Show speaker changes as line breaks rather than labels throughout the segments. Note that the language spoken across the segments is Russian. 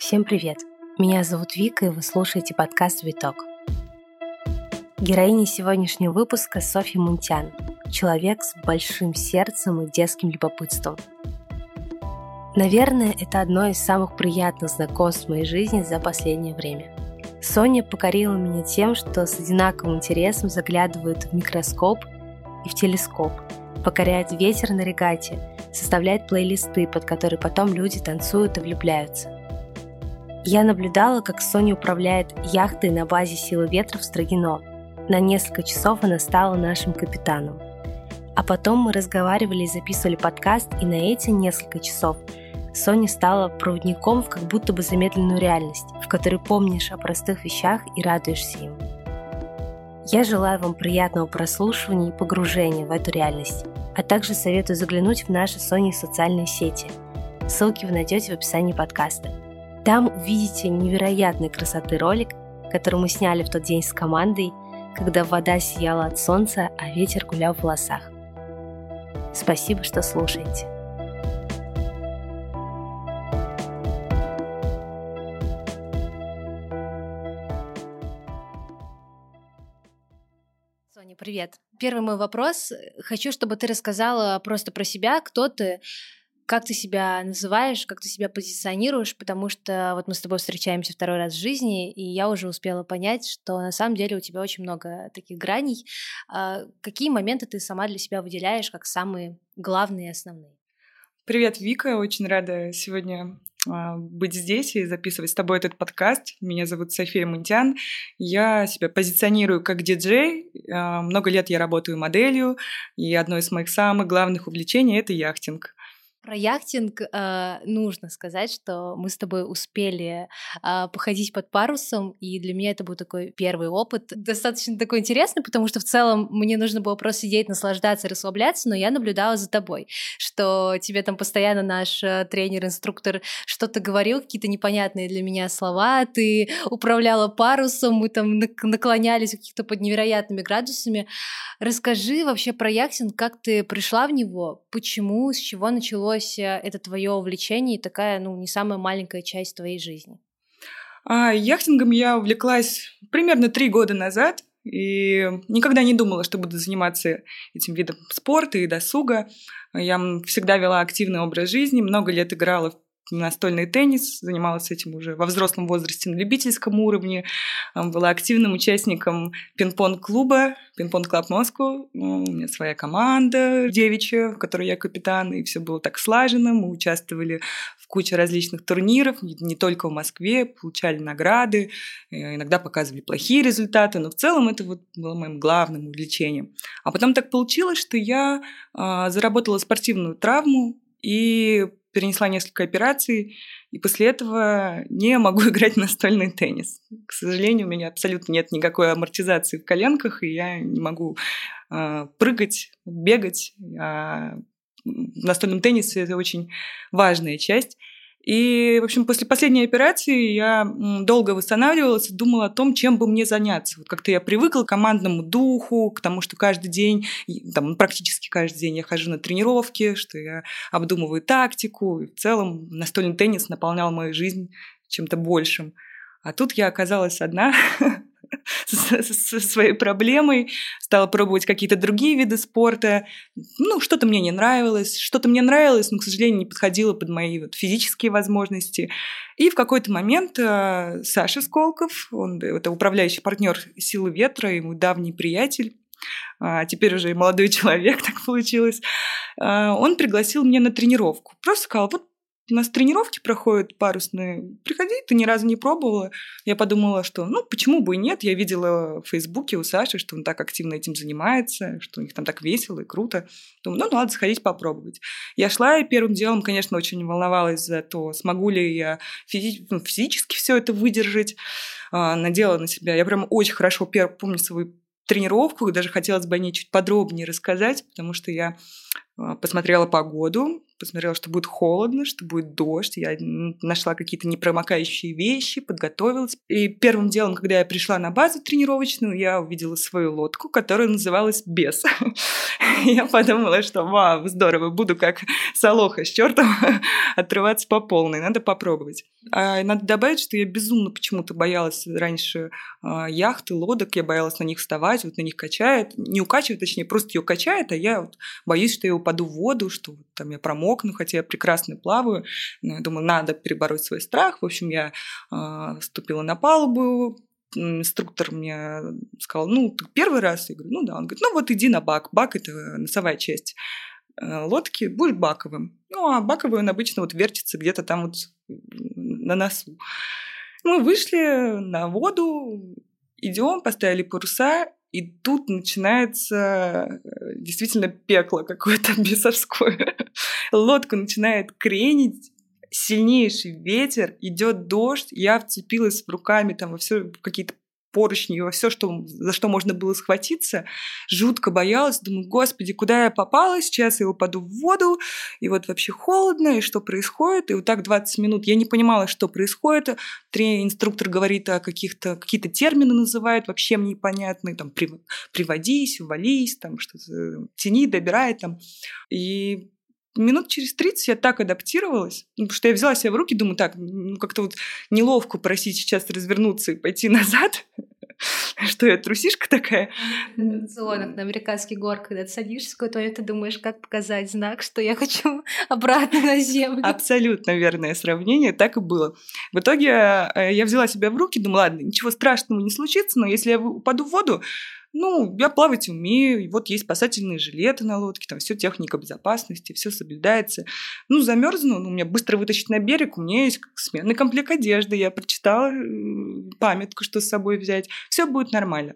Всем привет! Меня зовут Вика, и вы слушаете подкаст «Виток». Героиня сегодняшнего выпуска Софья Мунтян, человек с большим сердцем и детским любопытством. Наверное, это одно из самых приятных знакомств в моей жизни за последнее время. Соня покорила меня тем, что с одинаковым интересом заглядывает в микроскоп и в телескоп, покоряет ветер на регате, составляет плейлисты, под которые потом люди танцуют и влюбляются. Я наблюдала, как Соня управляет яхтой на базе силы ветра в Строгино. На несколько часов она стала нашим капитаном. А потом мы разговаривали и записывали подкаст, и на эти несколько часов Соня стала проводником в как будто бы замедленную реальность, в которой помнишь о простых вещах и радуешься им. Я желаю вам приятного прослушивания и погружения в эту реальность, а также советую заглянуть в наши Sony социальные сети. Ссылки вы найдете в описании подкаста. Там увидите невероятной красоты ролик, который мы сняли в тот день с командой, когда вода сияла от солнца, а ветер гулял в волосах. Спасибо, что слушаете. Соня, привет. Первый мой вопрос. Хочу, чтобы ты рассказала просто про себя, кто ты, как ты себя называешь, как ты себя позиционируешь, потому что вот мы с тобой встречаемся второй раз в жизни, и я уже успела понять, что на самом деле у тебя очень много таких граней. А какие моменты ты сама для себя выделяешь как самые главные и основные?
Привет, Вика, очень рада сегодня а, быть здесь и записывать с тобой этот подкаст. Меня зовут София Мунтян. Я себя позиционирую как диджей. А, много лет я работаю моделью, и одно из моих самых главных увлечений — это яхтинг.
Про яхтинг э, нужно сказать, что мы с тобой успели э, походить под парусом, и для меня это был такой первый опыт, достаточно такой интересный, потому что в целом мне нужно было просто сидеть, наслаждаться, расслабляться, но я наблюдала за тобой, что тебе там постоянно наш э, тренер-инструктор что-то говорил, какие-то непонятные для меня слова, ты управляла парусом, мы там наклонялись каких-то под невероятными градусами. Расскажи вообще про яхтинг, как ты пришла в него, почему, с чего началось началось э, это твое увлечение и такая, ну, не самая маленькая часть твоей жизни?
А, яхтингом я увлеклась примерно три года назад и никогда не думала, что буду заниматься этим видом спорта и досуга. Я всегда вела активный образ жизни, много лет играла в настольный теннис, занималась этим уже во взрослом возрасте на любительском уровне, была активным участником пинг-понг-клуба, пинг-понг-клаб Москву. Ну, у меня своя команда девичья, в которой я капитан, и все было так слажено. Мы участвовали в куче различных турниров, не, не только в Москве, получали награды, э, иногда показывали плохие результаты, но в целом это вот было моим главным увлечением. А потом так получилось, что я а, заработала спортивную травму, и перенесла несколько операций, и после этого не могу играть настольный теннис. К сожалению, у меня абсолютно нет никакой амортизации в коленках, и я не могу э, прыгать, бегать. А в настольном теннисе это очень важная часть. И, в общем, после последней операции я долго восстанавливалась и думала о том, чем бы мне заняться. Вот как-то я привыкла к командному духу, к тому, что каждый день, там, практически каждый день я хожу на тренировки, что я обдумываю тактику. И в целом настольный теннис наполнял мою жизнь чем-то большим. А тут я оказалась одна со своей проблемой, стала пробовать какие-то другие виды спорта. Ну, что-то мне не нравилось, что-то мне нравилось, но, к сожалению, не подходило под мои вот физические возможности. И в какой-то момент э, Саша Сколков, он это управляющий партнер «Силы ветра», ему давний приятель, а теперь уже и молодой человек, так получилось, э, он пригласил меня на тренировку. Просто сказал, вот у нас тренировки проходят парусные. Приходи, ты ни разу не пробовала. Я подумала, что ну почему бы и нет. Я видела в Фейсбуке у Саши, что он так активно этим занимается, что у них там так весело и круто. Думаю, ну, надо сходить попробовать. Я шла и первым делом, конечно, очень волновалась за то, смогу ли я физи- ну, физически все это выдержать. А, надела на себя. Я прям очень хорошо помню свою тренировку, даже хотелось бы о ней чуть подробнее рассказать, потому что я посмотрела погоду, посмотрела, что будет холодно, что будет дождь. Я нашла какие-то непромокающие вещи, подготовилась. И первым делом, когда я пришла на базу тренировочную, я увидела свою лодку, которая называлась «Бес». Я подумала, что вау, здорово, буду как Солоха с чертом отрываться по полной, надо попробовать. А надо добавить, что я безумно почему-то боялась раньше а, яхты, лодок, я боялась на них вставать, вот на них качает, не укачивает, точнее, просто ее качает, а я боюсь, что я упаду в воду, что там я промокну, хотя я прекрасно плаваю. Но я думаю, надо перебороть свой страх. В общем, я э, вступила на палубу, инструктор мне сказал, ну, ты первый раз? Я говорю, ну да. Он говорит, ну вот иди на бак. Бак – это носовая часть э, лодки, будешь баковым. Ну, а баковый он обычно вот вертится где-то там вот на носу. Мы вышли на воду, идем, поставили паруса, и тут начинается э, действительно пекло какое-то бесовское. Лодку начинает кренить, сильнейший ветер, идет дождь, я вцепилась руками там во все какие-то поручни, во все, что, за что можно было схватиться. Жутко боялась, думаю, господи, куда я попала, сейчас я упаду в воду, и вот вообще холодно, и что происходит, и вот так 20 минут я не понимала, что происходит. Три инструктор говорит о каких-то, какие-то термины называет, вообще мне непонятные, там, приводись, увались, там, что-то, тяни, добирай, там. И минут через 30 я так адаптировалась, ну, потому что я взяла себя в руки, думаю, так, ну как-то вот неловко просить сейчас развернуться и пойти назад, что я трусишка такая.
На аттракционах на американский гор, когда ты садишься в какой-то ты думаешь, как показать знак, что я хочу обратно на землю.
Абсолютно верное сравнение, так и было. В итоге э, я взяла себя в руки, думаю, ладно, ничего страшного не случится, но если я упаду в воду, ну, я плавать умею, вот есть спасательные жилеты на лодке, там все техника безопасности, все соблюдается. Ну, замерзну, ну, меня быстро вытащить на берег, у меня есть сменный комплект одежды, я прочитала памятку, что с собой взять, все будет нормально.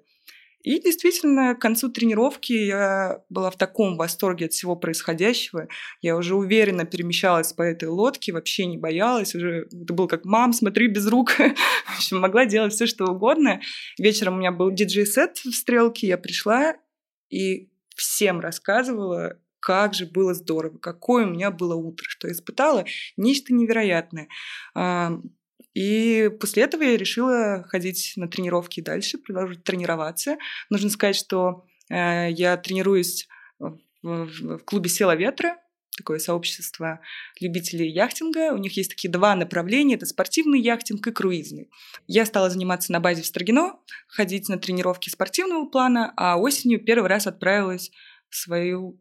И действительно, к концу тренировки я была в таком восторге от всего происходящего. Я уже уверенно перемещалась по этой лодке, вообще не боялась. Уже это было как «мам, смотри, без рук». в общем, могла делать все, что угодно. Вечером у меня был диджей-сет в «Стрелке». Я пришла и всем рассказывала, как же было здорово, какое у меня было утро, что я испытала нечто невероятное. И после этого я решила ходить на тренировки дальше, продолжить тренироваться. Нужно сказать, что э, я тренируюсь в, в, в клубе «Села ветра», такое сообщество любителей яхтинга. У них есть такие два направления. Это спортивный яхтинг и круизный. Я стала заниматься на базе в Строгино, ходить на тренировки спортивного плана, а осенью первый раз отправилась в свою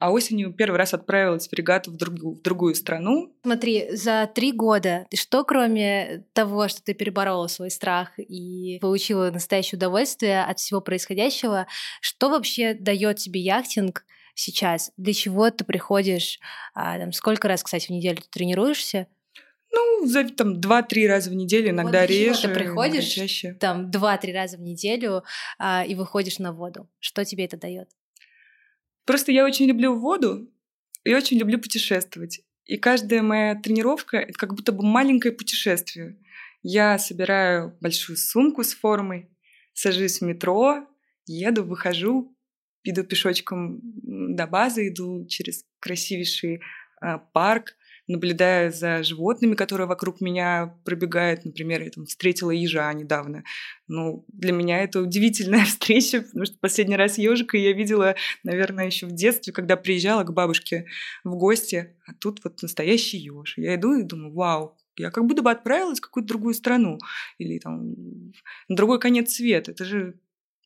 а осенью первый раз отправилась в регату в другую, в другую страну.
Смотри, за три года что, кроме того, что ты переборола свой страх и получила настоящее удовольствие от всего происходящего, что вообще дает тебе яхтинг сейчас? Для чего ты приходишь? А, там, сколько раз, кстати, в неделю ты тренируешься?
Ну, за там два-три раза в неделю, иногда вот реже.
Ты приходишь чаще. там два-три раза в неделю а, и выходишь на воду. Что тебе это дает?
Просто я очень люблю воду и очень люблю путешествовать. И каждая моя тренировка — это как будто бы маленькое путешествие. Я собираю большую сумку с формой, сажусь в метро, еду, выхожу, иду пешочком до базы, иду через красивейший э, парк, наблюдаю за животными, которые вокруг меня пробегают. Например, я там встретила ежа недавно. Ну, для меня это удивительная встреча, потому что последний раз ежика я видела, наверное, еще в детстве, когда приезжала к бабушке в гости, а тут вот настоящий еж. Я иду и думаю, вау, я как будто бы отправилась в какую-то другую страну или там на другой конец света. Это же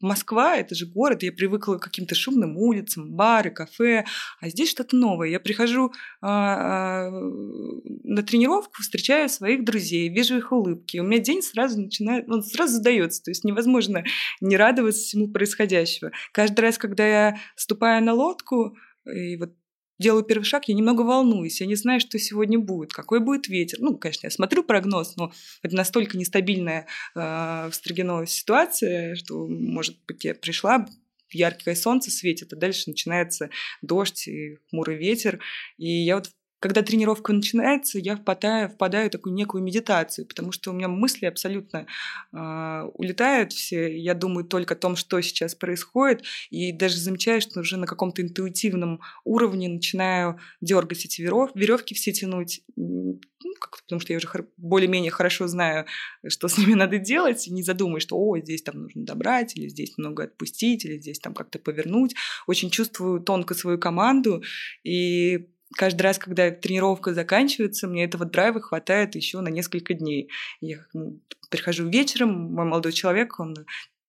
Москва — это же город, я привыкла к каким-то шумным улицам, бары, кафе, а здесь что-то новое. Я прихожу а, а, на тренировку, встречаю своих друзей, вижу их улыбки, у меня день сразу начинает, он сразу задается, то есть невозможно не радоваться всему происходящего. Каждый раз, когда я ступаю на лодку, и вот делаю первый шаг, я немного волнуюсь, я не знаю, что сегодня будет, какой будет ветер. Ну, конечно, я смотрю прогноз, но это настолько нестабильная э, в Строгино ситуация, что, может быть, я пришла, яркое солнце светит, а дальше начинается дождь и хмурый ветер. И я вот когда тренировка начинается, я впадаю, впадаю в такую некую медитацию, потому что у меня мысли абсолютно э, улетают все. Я думаю только о том, что сейчас происходит, и даже замечаю, что уже на каком-то интуитивном уровне начинаю дергать эти веров, веревки все тянуть, ну, как, потому что я уже более-менее хорошо знаю, что с ними надо делать, и не задумываюсь, что о, здесь там нужно добрать, или здесь много отпустить, или здесь там как-то повернуть. Очень чувствую тонко свою команду, и каждый раз, когда тренировка заканчивается, мне этого драйва хватает еще на несколько дней. Я ну, прихожу вечером, мой молодой человек, он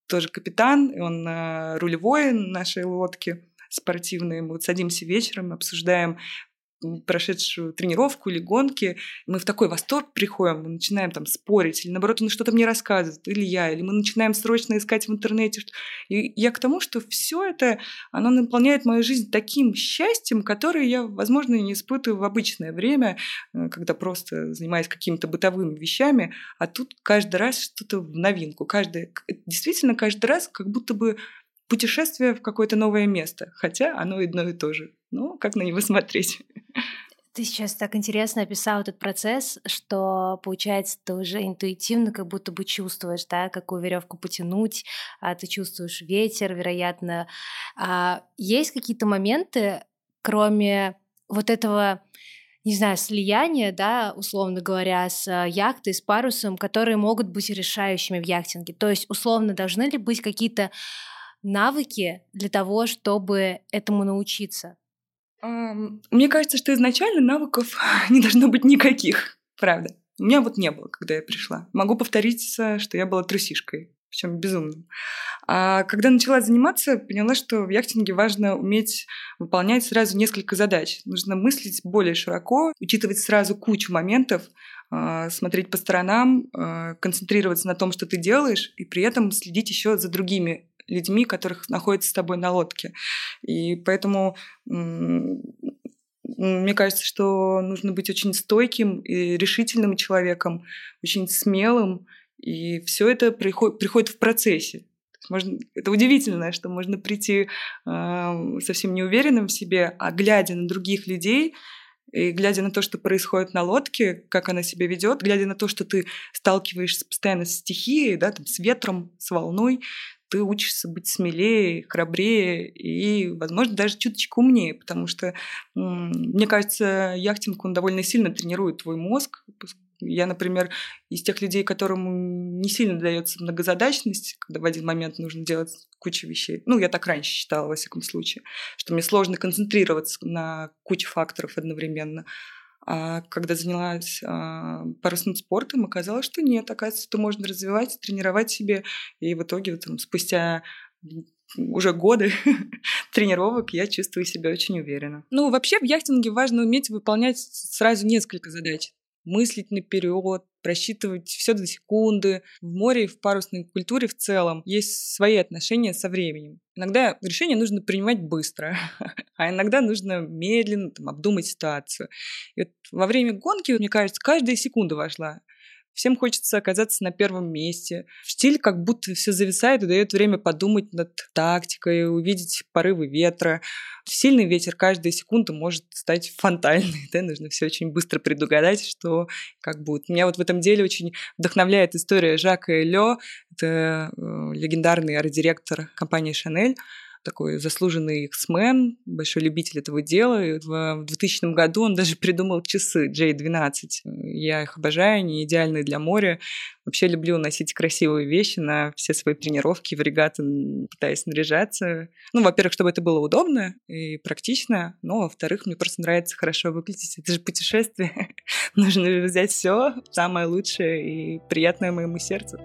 тоже капитан, он э, рулевой нашей лодки спортивные. Мы вот садимся вечером, обсуждаем прошедшую тренировку или гонки, мы в такой восторг приходим, мы начинаем там спорить, или наоборот, он что-то мне рассказывает, или я, или мы начинаем срочно искать в интернете. И я к тому, что все это, оно наполняет мою жизнь таким счастьем, которое я, возможно, не испытываю в обычное время, э, когда просто занимаюсь какими-то бытовыми вещами, а тут каждый раз что-то в новинку. Каждый, действительно, каждый раз как будто бы путешествие в какое-то новое место, хотя оно одно и то же. Ну, как на него смотреть?
Ты сейчас так интересно описал этот процесс, что получается, ты уже интуитивно как будто бы чувствуешь, да, какую веревку потянуть, а ты чувствуешь ветер, вероятно. А есть какие-то моменты, кроме вот этого не знаю, слияния, да, условно говоря, с э, яхтой, с парусом, которые могут быть решающими в яхтинге. То есть, условно, должны ли быть какие-то навыки для того, чтобы этому научиться?
Мне кажется, что изначально навыков не должно быть никаких, правда. У меня вот не было, когда я пришла. Могу повториться, что я была трусишкой, причем безумным. А когда начала заниматься, поняла, что в яхтинге важно уметь выполнять сразу несколько задач. Нужно мыслить более широко, учитывать сразу кучу моментов, а, смотреть по сторонам, а, концентрироваться на том, что ты делаешь, и при этом следить еще за другими людьми, которых находятся с тобой на лодке. И поэтому мне кажется, что нужно быть очень стойким и решительным человеком, очень смелым, и все это приходит, приходит в процессе. Можно, это удивительно, что можно прийти э, совсем неуверенным в себе, а глядя на других людей, и глядя на то, что происходит на лодке, как она себя ведет, глядя на то, что ты сталкиваешься постоянно с стихией, да, там, с ветром, с волной, ты учишься быть смелее, храбрее и, возможно, даже чуточку умнее, потому что, мне кажется, яхтинг, он довольно сильно тренирует твой мозг. Я, например, из тех людей, которым не сильно дается многозадачность, когда в один момент нужно делать кучу вещей. Ну, я так раньше считала, во всяком случае, что мне сложно концентрироваться на куче факторов одновременно. А когда занялась а, парусным спортом, оказалось, что нет, оказывается, это можно развивать, тренировать себе. И в итоге там, спустя уже годы тренировок я чувствую себя очень уверенно. Ну, вообще в яхтинге важно уметь выполнять сразу несколько задач мыслить наперед, просчитывать все до секунды. В море и в парусной культуре в целом есть свои отношения со временем. Иногда решение нужно принимать быстро, а иногда нужно медленно там, обдумать ситуацию. И вот во время гонки, мне кажется, каждая секунда важна. Всем хочется оказаться на первом месте. В стиль как будто все зависает и дает время подумать над тактикой, увидеть порывы ветра. Сильный ветер каждая секунда может стать фонтальной. Да? Нужно все очень быстро предугадать, что как будет. Меня вот в этом деле очень вдохновляет история Жака Элё. Это э, легендарный арт-директор компании «Шанель» такой заслуженный X-Men, большой любитель этого дела. И в 2000 году он даже придумал часы J12. Я их обожаю, они идеальные для моря. Вообще люблю носить красивые вещи на все свои тренировки, в регаты пытаясь наряжаться. Ну, во-первых, чтобы это было удобно и практично, но, во-вторых, мне просто нравится хорошо выглядеть. Это же путешествие. Нужно взять все самое лучшее и приятное моему сердцу.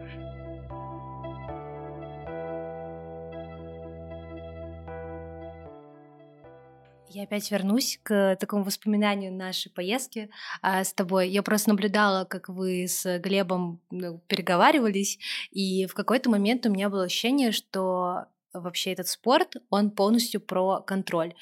Я опять вернусь к такому воспоминанию нашей поездки а, с тобой. Я просто наблюдала, как вы с Глебом ну, переговаривались, и в какой-то момент у меня было ощущение, что вообще этот спорт, он полностью про контроль.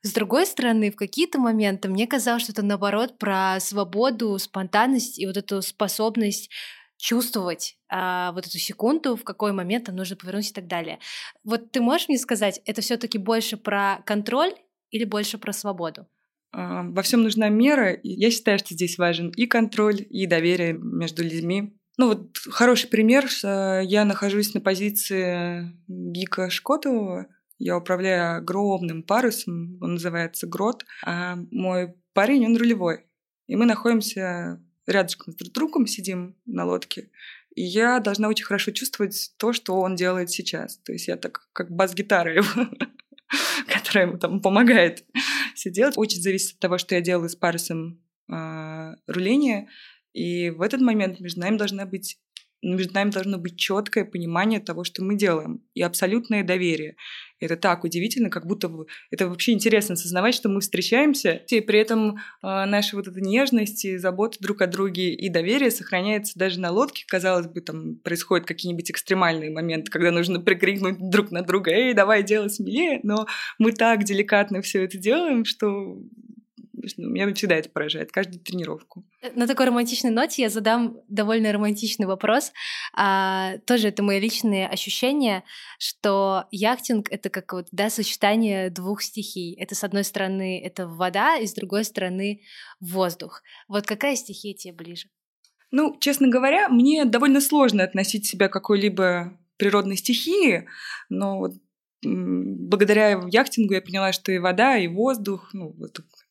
С другой стороны, в какие-то моменты мне казалось, что это наоборот про свободу, спонтанность и вот эту способность чувствовать а, вот эту секунду, в какой момент там нужно повернуть и так далее. Вот ты можешь мне сказать, это все-таки больше про контроль или больше про свободу?
а, во всем нужна мера. Я считаю, что здесь важен и контроль, и доверие между людьми. Ну вот хороший пример. Я нахожусь на позиции Гика Шкотового. Я управляю огромным парусом, он называется Грот, а мой парень, он рулевой. И мы находимся рядышком с друг другом, сидим на лодке. И я должна очень хорошо чувствовать то, что он делает сейчас. То есть я так как бас-гитара его, которая ему там помогает все делать. Очень зависит от того, что я делаю с парусом э, руления. И в этот момент между нами должна быть между нами должно быть четкое понимание того, что мы делаем, и абсолютное доверие. Это так удивительно, как будто это вообще интересно осознавать, что мы встречаемся, и при этом э, наша вот эта нежность и забота друг о друге и доверие сохраняется даже на лодке. Казалось бы, там происходят какие-нибудь экстремальные моменты, когда нужно прикрикнуть друг на друга, эй, давай делай смелее, но мы так деликатно все это делаем, что меня всегда это поражает, каждую тренировку.
На такой романтичной ноте я задам довольно романтичный вопрос. А, тоже это мои личные ощущения, что яхтинг — это как вот, да, сочетание двух стихий. Это, с одной стороны, это вода, и с другой стороны, воздух. Вот какая стихия тебе ближе?
Ну, честно говоря, мне довольно сложно относить себя к какой-либо природной стихии, но благодаря яхтингу я поняла, что и вода, и воздух, ну,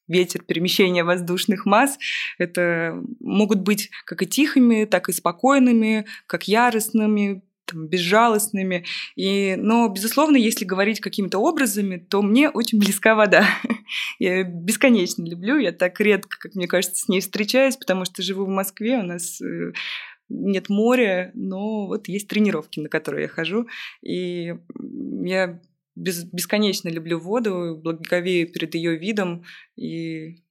ветер, перемещение воздушных масс, это могут быть как и тихими, так и спокойными, как яростными, там, безжалостными. И, но, безусловно, если говорить какими-то образами, то мне очень близка вода. я бесконечно люблю, я так редко, как мне кажется, с ней встречаюсь, потому что живу в Москве, у нас э, нет моря, но вот есть тренировки, на которые я хожу, и я без, бесконечно люблю воду, благоговею перед ее видом и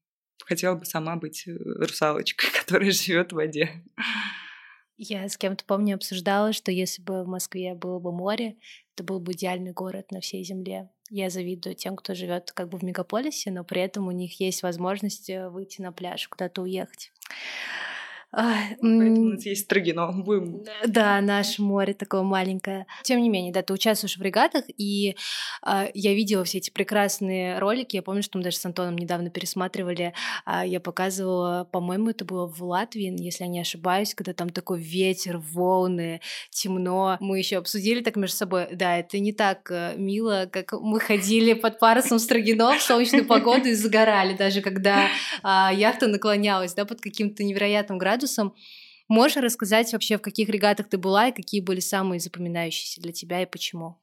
хотела бы сама быть э, русалочкой, которая живет в воде.
Я с кем-то, помню, обсуждала, что если бы в Москве было бы море, это был бы идеальный город на всей земле. Я завидую тем, кто живет как бы в мегаполисе, но при этом у них есть возможность э, выйти на пляж, куда-то уехать.
Поэтому у нас есть Строгино. Будем...
Да, наше море такое маленькое. Тем не менее, да, ты участвуешь в регатах, и э, я видела все эти прекрасные ролики. Я помню, что мы даже с Антоном недавно пересматривали. Э, я показывала, по-моему, это было в Латвии, если я не ошибаюсь, когда там такой ветер, волны, темно. Мы еще обсудили так между собой. Да, это не так э, мило, как мы ходили под парусом Строгино в солнечную погоду и загорали, даже когда э, яхта наклонялась, да, под каким-то невероятным градусом градусом. Можешь рассказать вообще, в каких регатах ты была и какие были самые запоминающиеся для тебя и почему?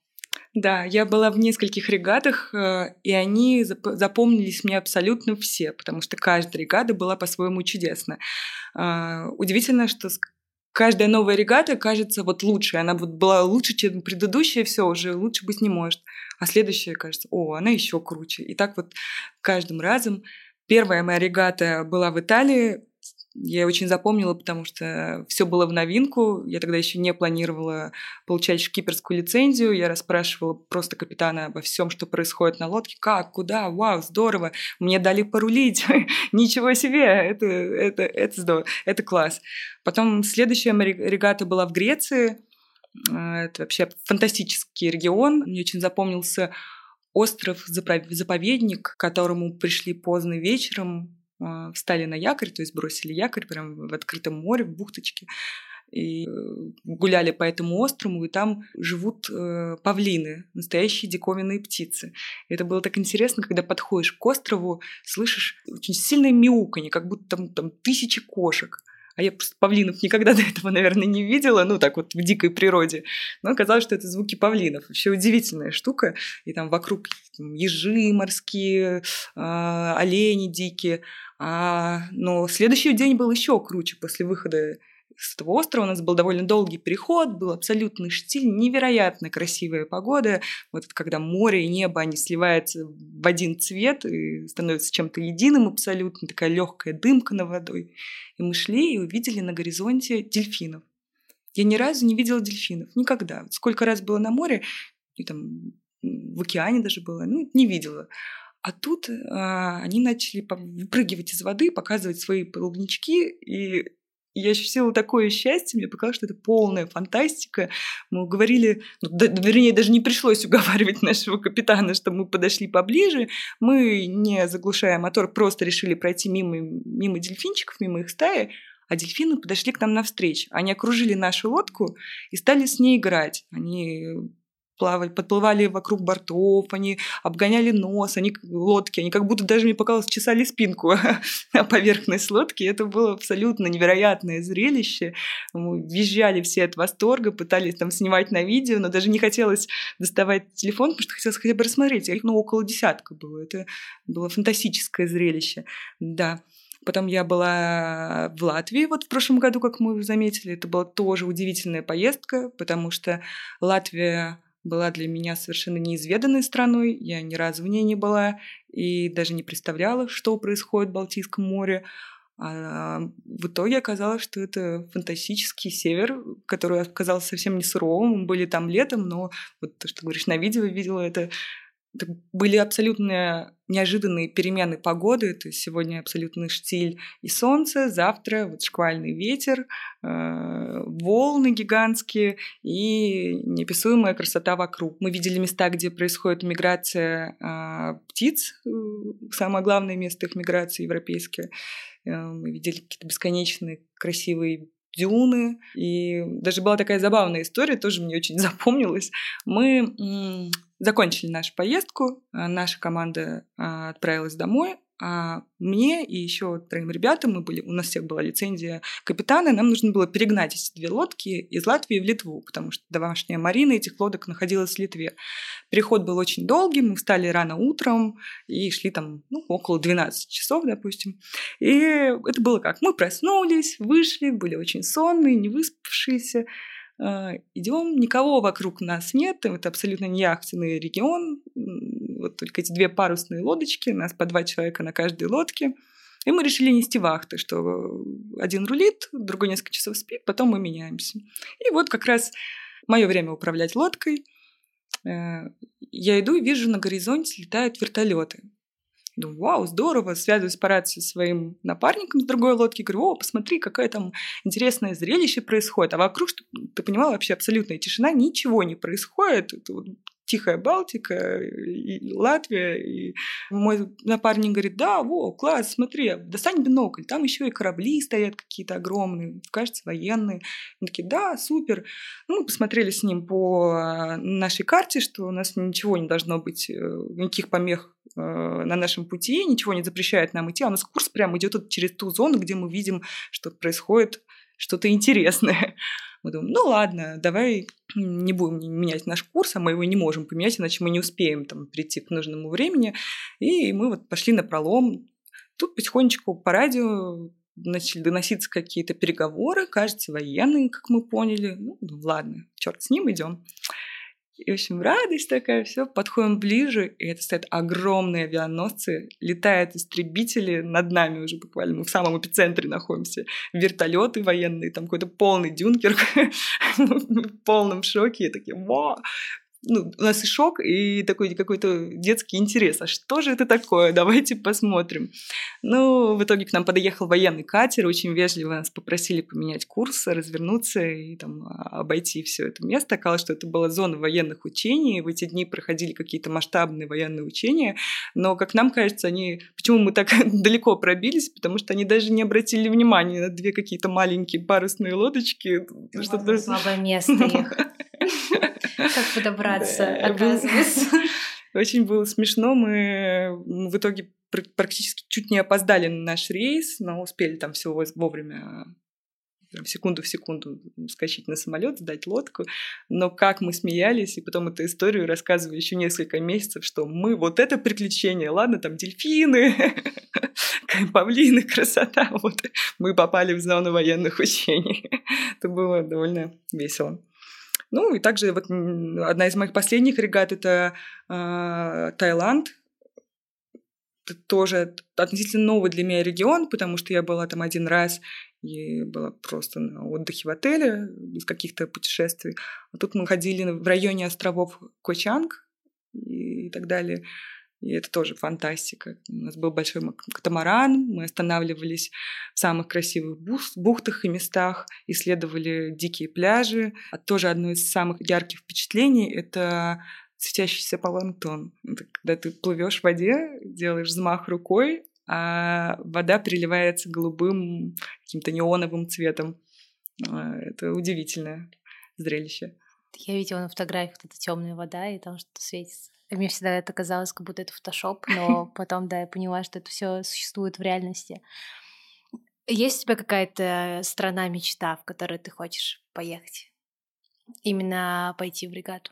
Да, я была в нескольких регатах, э, и они запомнились мне абсолютно все, потому что каждая регата была по-своему чудесна. А, удивительно, что каждая новая регата кажется вот лучше. Она вот была лучше, чем предыдущая, все уже лучше быть не может. А следующая кажется, о, она еще круче. И так вот каждым разом. Первая моя регата была в Италии, я очень запомнила, потому что все было в новинку. Я тогда еще не планировала получать шкиперскую лицензию. Я расспрашивала просто капитана обо всем, что происходит на лодке. Как, куда, вау, здорово. Мне дали порулить. Ничего себе, это, это, это здорово, это класс. Потом следующая регата была в Греции. А, это вообще фантастический регион. Мне очень запомнился остров-заповедник, к которому пришли поздно вечером встали на якорь, то есть бросили якорь прямо в открытом море, в бухточке, и э, гуляли по этому острову, и там живут э, павлины, настоящие диковинные птицы. И это было так интересно, когда подходишь к острову, слышишь очень сильное мяуканье, как будто там, там тысячи кошек. А я просто павлинов никогда до этого, наверное, не видела, ну так вот в дикой природе. Но оказалось, что это звуки павлинов. Вообще удивительная штука. И там вокруг там, ежи морские, э, олени дикие. А, но следующий день был еще круче после выхода с этого острова. У нас был довольно долгий переход, был абсолютный штиль, невероятно красивая погода. Вот когда море и небо, они сливаются в один цвет и становятся чем-то единым абсолютно, такая легкая дымка над водой. И мы шли и увидели на горизонте дельфинов. Я ни разу не видела дельфинов, никогда. Сколько раз было на море, и там в океане даже было, ну, не видела. А тут а, они начали выпрыгивать из воды, показывать свои плавнички, и я ощутила такое счастье, мне показалось, что это полная фантастика. Мы уговорили, ну, да, вернее, даже не пришлось уговаривать нашего капитана, что мы подошли поближе. Мы, не заглушая мотор, просто решили пройти мимо, мимо дельфинчиков, мимо их стаи, а дельфины подошли к нам навстречу. Они окружили нашу лодку и стали с ней играть. Они плавали, подплывали вокруг бортов, они обгоняли нос, они лодки, они как будто даже, мне показалось, чесали спинку о поверхность лодки. Это было абсолютно невероятное зрелище. Мы визжали все от восторга, пытались там снимать на видео, но даже не хотелось доставать телефон, потому что хотелось хотя бы рассмотреть. Их, ну, около десятка было. Это было фантастическое зрелище. Да. Потом я была в Латвии вот в прошлом году, как мы заметили. Это была тоже удивительная поездка, потому что Латвия была для меня совершенно неизведанной страной. Я ни разу в ней не была и даже не представляла, что происходит в Балтийском море. А в итоге оказалось, что это фантастический север, который оказался совсем не суровым. Мы были там летом, но вот то, что говоришь, на видео видела, это были абсолютно неожиданные перемены погоды. То есть сегодня абсолютный штиль и солнце, завтра вот шквальный ветер, э, волны гигантские и неописуемая красота вокруг. Мы видели места, где происходит миграция э, птиц, э, самое главное место их миграции европейские. Мы видели какие-то бесконечные красивые дюны. И даже была такая забавная история, тоже мне очень запомнилась. Мы закончили нашу поездку, э, наша команда а, отправилась домой, а мне и еще троим ребятам, мы были, у нас всех была лицензия капитана, нам нужно было перегнать эти две лодки из Латвии в Литву, потому что домашняя марина этих лодок находилась в Литве. Переход был очень долгий, мы встали рано утром и шли там ну, около 12 часов, допустим. И это было как? Мы проснулись, вышли, были очень сонные, не выспавшиеся, идем, никого вокруг нас нет, это абсолютно не яхтенный регион, вот только эти две парусные лодочки, у нас по два человека на каждой лодке. И мы решили нести вахты, что один рулит, другой несколько часов спит, потом мы меняемся. И вот как раз мое время управлять лодкой. Э, я иду и вижу на горизонте летают вертолеты. Думаю, вау, здорово, связываюсь по рации со своим напарником с другой лодки, говорю, о, посмотри, какое там интересное зрелище происходит. А вокруг, ты понимала, вообще абсолютная тишина, ничего не происходит. Тихая Балтика, и Латвия. И мой напарник говорит, да, во, класс, смотри, достань бинокль, там еще и корабли стоят какие-то огромные, кажется, военные. Мы такие, да, супер. Ну, мы посмотрели с ним по нашей карте, что у нас ничего не должно быть, э, никаких помех э, на нашем пути, ничего не запрещает нам идти, а у нас курс прямо идет через ту зону, где мы видим, что происходит что-то интересное. Мы думаем, ну ладно, давай не будем менять наш курс, а мы его не можем поменять, иначе мы не успеем там прийти к нужному времени. И мы вот пошли на пролом. Тут потихонечку по радио начали доноситься какие-то переговоры, кажется, военные, как мы поняли. Ну, ладно, черт с ним, идем. И, в общем, радость такая, все, подходим ближе, и это стоят огромные авианосцы, летают истребители над нами уже буквально, мы в самом эпицентре находимся, вертолеты военные, там какой-то полный дюнкер, в полном шоке, и такие, во, ну, у нас и шок, и такой какой-то детский интерес. А что же это такое? Давайте посмотрим. Ну, в итоге к нам подъехал военный катер, очень вежливо нас попросили поменять курс, развернуться и там обойти все это место. Оказалось, что это была зона военных учений. В эти дни проходили какие-то масштабные военные учения, но, как нам кажется, они... Почему мы так далеко пробились? Потому что они даже не обратили внимания на две какие-то маленькие парусные лодочки.
Что-то... Слабое место их. Как подобраться, оказывается.
Очень было смешно. Мы в итоге практически чуть не опоздали на наш рейс, но успели там все вовремя секунду в секунду скачать на самолет, сдать лодку. Но как мы смеялись, и потом эту историю рассказывали еще несколько месяцев, что мы вот это приключение, ладно, там дельфины, павлины, красота, вот мы попали в зону военных учений. Это было довольно весело. Ну и также вот одна из моих последних регат это э, Таиланд. Это тоже относительно новый для меня регион, потому что я была там один раз и была просто на отдыхе в отеле, без каких-то путешествий. А тут мы ходили в районе островов Кочанг и так далее. И это тоже фантастика. У нас был большой катамаран, мы останавливались в самых красивых бухтах и местах, исследовали дикие пляжи. А тоже одно из самых ярких впечатлений — это светящийся планктон. Это когда ты плывешь в воде, делаешь взмах рукой, а вода переливается голубым каким-то неоновым цветом. А, это удивительное зрелище.
Я видела на фотографиях вот эта темная вода, и там что-то светится. Мне всегда это казалось, как будто это фотошоп, но потом, да, я поняла, что это все существует в реальности. Есть у тебя какая-то страна мечта, в которую ты хочешь поехать? Именно пойти в регату?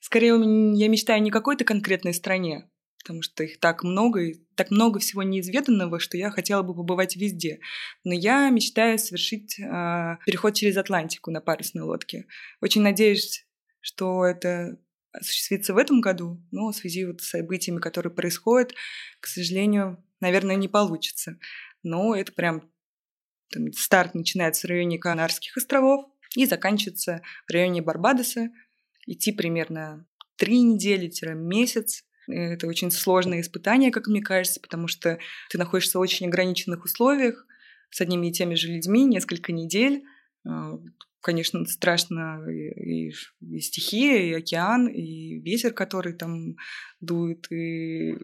Скорее, я мечтаю не какой-то конкретной стране, потому что их так много, и так много всего неизведанного, что я хотела бы побывать везде. Но я мечтаю совершить э, переход через Атлантику на парусной лодке. Очень надеюсь, что это осуществится в этом году, но в связи вот с событиями, которые происходят, к сожалению, наверное, не получится. Но это прям там, старт начинается в районе Канарских островов и заканчивается в районе Барбадоса. Идти примерно три недели-месяц. Это очень сложное испытание, как мне кажется, потому что ты находишься в очень ограниченных условиях с одними и теми же людьми несколько недель. Конечно, страшно и, и стихия, и океан, и ветер, который там дует, и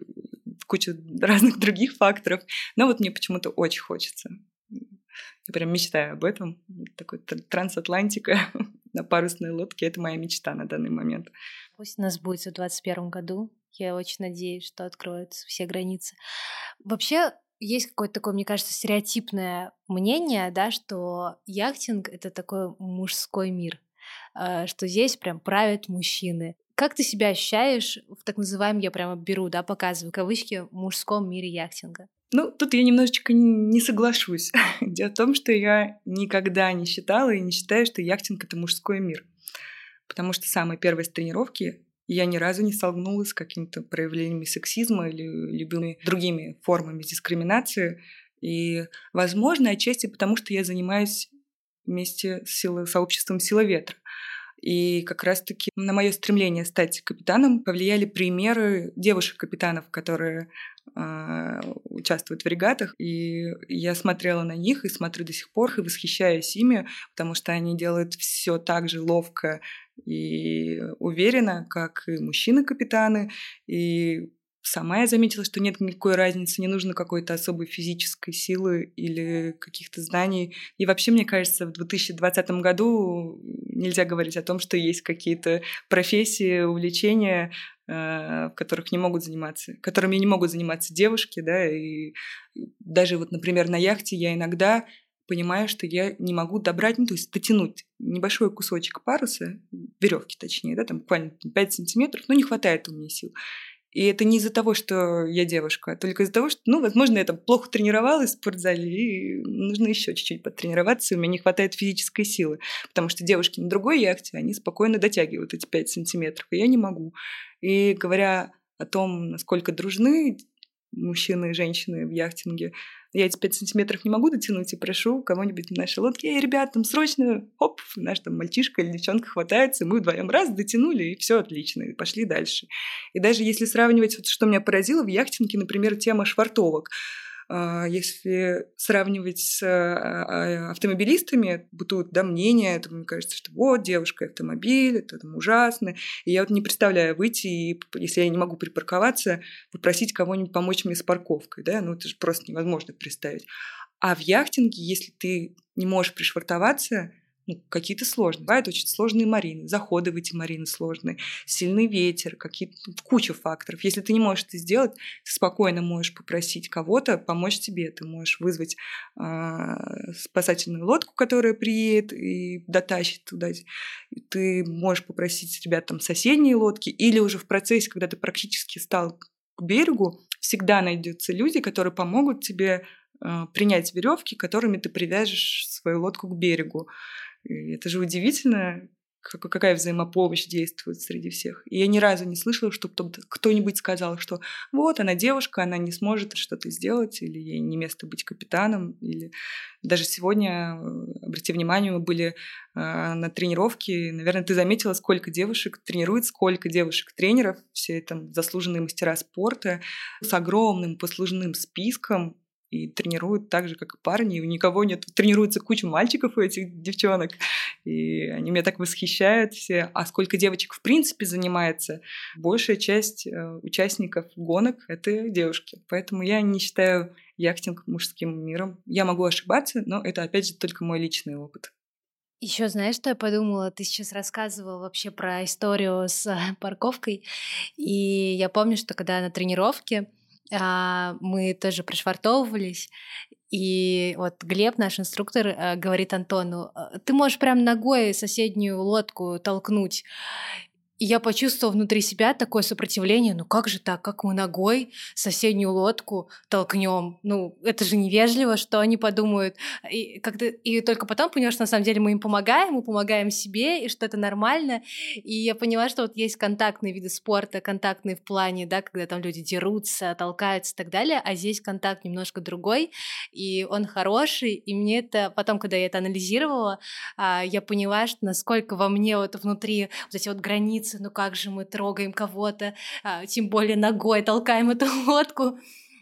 куча разных других факторов. Но вот мне почему-то очень хочется. Я прям мечтаю об этом. Такой трансатлантика на парусной лодке — это моя мечта на данный момент.
Пусть у нас будет в 2021 году. Я очень надеюсь, что откроются все границы. Вообще, есть какое-то такое, мне кажется, стереотипное мнение, да, что яхтинг — это такой мужской мир, э, что здесь прям правят мужчины. Как ты себя ощущаешь в так называемом, я прямо беру, да, показываю кавычки, мужском мире яхтинга?
Ну, тут я немножечко не соглашусь. Дело в том, что я никогда не считала и не считаю, что яхтинг — это мужской мир. Потому что самые первые тренировки я ни разу не столкнулась с какими-то проявлениями сексизма или любыми другими формами дискриминации. И, возможно, отчасти потому, что я занимаюсь вместе с силой, сообществом «Сила ветра». И как раз-таки на мое стремление стать капитаном повлияли примеры девушек-капитанов, которые э, участвуют в регатах. И я смотрела на них и смотрю до сих пор и восхищаюсь ими, потому что они делают все так же ловко и уверенно, как и мужчины-капитаны. И Сама я заметила, что нет никакой разницы, не нужно какой-то особой физической силы или каких-то знаний. И вообще, мне кажется, в 2020 году нельзя говорить о том, что есть какие-то профессии, увлечения, э, в которых не могут заниматься, которыми не могут заниматься девушки, да, и даже вот, например, на яхте я иногда понимаю, что я не могу добрать, ну, то есть дотянуть небольшой кусочек паруса, веревки точнее, да, там буквально 5 сантиметров, но не хватает у меня сил. И это не из-за того, что я девушка, а только из-за того, что, ну, возможно, я там плохо тренировалась в спортзале, и нужно еще чуть-чуть потренироваться, и у меня не хватает физической силы. Потому что девушки на другой яхте, они спокойно дотягивают эти 5 сантиметров, и я не могу. И говоря о том, насколько дружны мужчины и женщины в яхтинге, я эти 5 сантиметров не могу дотянуть и прошу кого-нибудь на нашей лодке, эй, ребят, там срочно, хоп, наш там мальчишка или девчонка хватается, мы вдвоем раз дотянули, и все отлично, и пошли дальше. И даже если сравнивать, вот что меня поразило в яхтинге, например, тема швартовок – если сравнивать с а, а, автомобилистами, бытует да, мнение, то мне кажется, что вот, девушка автомобиль, это там ужасно. И я вот не представляю выйти, и, если я не могу припарковаться, попросить кого-нибудь помочь мне с парковкой. Да? Ну, это же просто невозможно представить. А в яхтинге, если ты не можешь пришвартоваться, ну, какие-то сложные. Бывают очень сложные марины, заходы в эти марины сложные, сильный ветер, какие-то ну, куча факторов. Если ты не можешь это сделать, ты спокойно можешь попросить кого-то помочь тебе. Ты можешь вызвать э, спасательную лодку, которая приедет и дотащит туда. Ты можешь попросить ребят там соседние лодки, или уже в процессе, когда ты практически стал к берегу, всегда найдутся люди, которые помогут тебе э, принять веревки, которыми ты привяжешь свою лодку к берегу. Это же удивительно, какая взаимопомощь действует среди всех. И я ни разу не слышала, чтобы кто-нибудь сказал, что вот она девушка, она не сможет что-то сделать, или ей не место быть капитаном, или даже сегодня, э, обрати внимание, мы были э, на тренировке, наверное, ты заметила, сколько девушек тренирует, сколько девушек-тренеров, все это заслуженные мастера спорта с огромным послужным списком, и тренируют так же, как и парни, и у никого нет, тренируется куча мальчиков у этих девчонок, и они меня так восхищают все. А сколько девочек в принципе занимается? Большая часть э, участников гонок — это девушки. Поэтому я не считаю яхтинг мужским миром. Я могу ошибаться, но это, опять же, только мой личный опыт.
Еще знаешь, что я подумала? Ты сейчас рассказывал вообще про историю с парковкой. И я помню, что когда на тренировке мы тоже пришвартовывались, и вот Глеб, наш инструктор, э, говорит Антону, «Э, ты можешь прям ногой соседнюю лодку толкнуть. Я почувствовала внутри себя такое сопротивление. Ну как же так? Как мы ногой соседнюю лодку толкнем? Ну, это же невежливо, что они подумают. И, когда... и только потом поняла, что на самом деле мы им помогаем, мы помогаем себе, и что это нормально. И я поняла, что вот есть контактные виды спорта, контактные в плане, да, когда там люди дерутся, толкаются и так далее, а здесь контакт немножко другой, и он хороший. И мне это потом, когда я это анализировала, а, я поняла, что насколько во мне вот внутри вот эти вот границы границы, ну как же мы трогаем кого-то, а, тем более ногой толкаем эту лодку.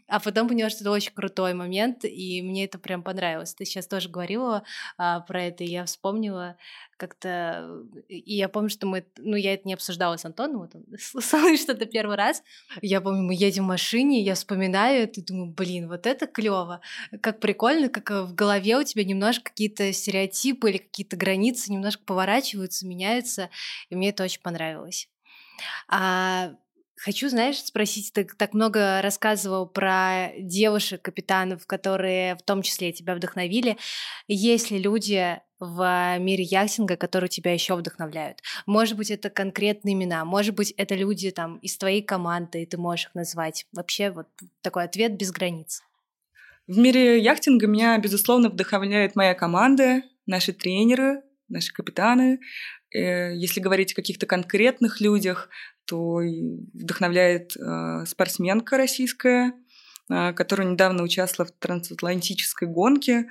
А потом поняла, что это очень крутой момент, и мне это прям понравилось. Ты сейчас тоже говорила а, про это, и я вспомнила как-то... И я помню, что мы... Ну, я это не обсуждала с Антоном, вот он слышал что-то первый раз. Я помню, мы едем в машине, я вспоминаю это и думаю, блин, вот это клево, Как прикольно, как э, в голове у тебя немножко какие-то стереотипы или какие-то границы немножко поворачиваются, меняются, и мне это очень понравилось. А Хочу, знаешь, спросить, ты так много рассказывал про девушек, капитанов, которые в том числе тебя вдохновили. Есть ли люди в мире яхтинга, которые тебя еще вдохновляют? Может быть, это конкретные имена, может быть, это люди там из твоей команды, и ты можешь их назвать. Вообще вот такой ответ без границ.
В мире яхтинга меня, безусловно, вдохновляет моя команда, наши тренеры, наши капитаны. Э, если говорить о каких-то конкретных людях, то вдохновляет э, спортсменка российская, э, которая недавно участвовала в трансатлантической гонке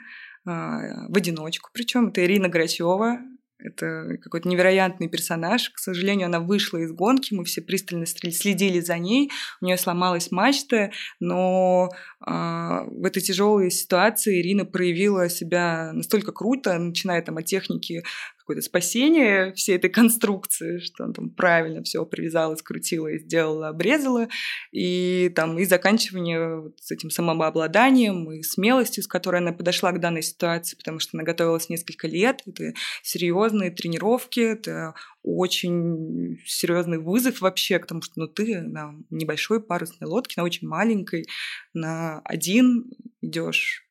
в одиночку, причем это Ирина Грачева, это какой-то невероятный персонаж. К сожалению, она вышла из гонки, мы все пристально следили за ней. У нее сломалась мачта, но э, в этой тяжелой ситуации Ирина проявила себя настолько круто, начиная там от техники какое-то спасение всей этой конструкции, что он там правильно все привязала, скрутила и сделала, обрезала, и там и заканчивание вот с этим самообладанием и смелостью, с которой она подошла к данной ситуации, потому что она готовилась несколько лет, это серьезные тренировки, это очень серьезный вызов вообще к тому, что ну, ты на небольшой парусной лодке, на очень маленькой, на один идешь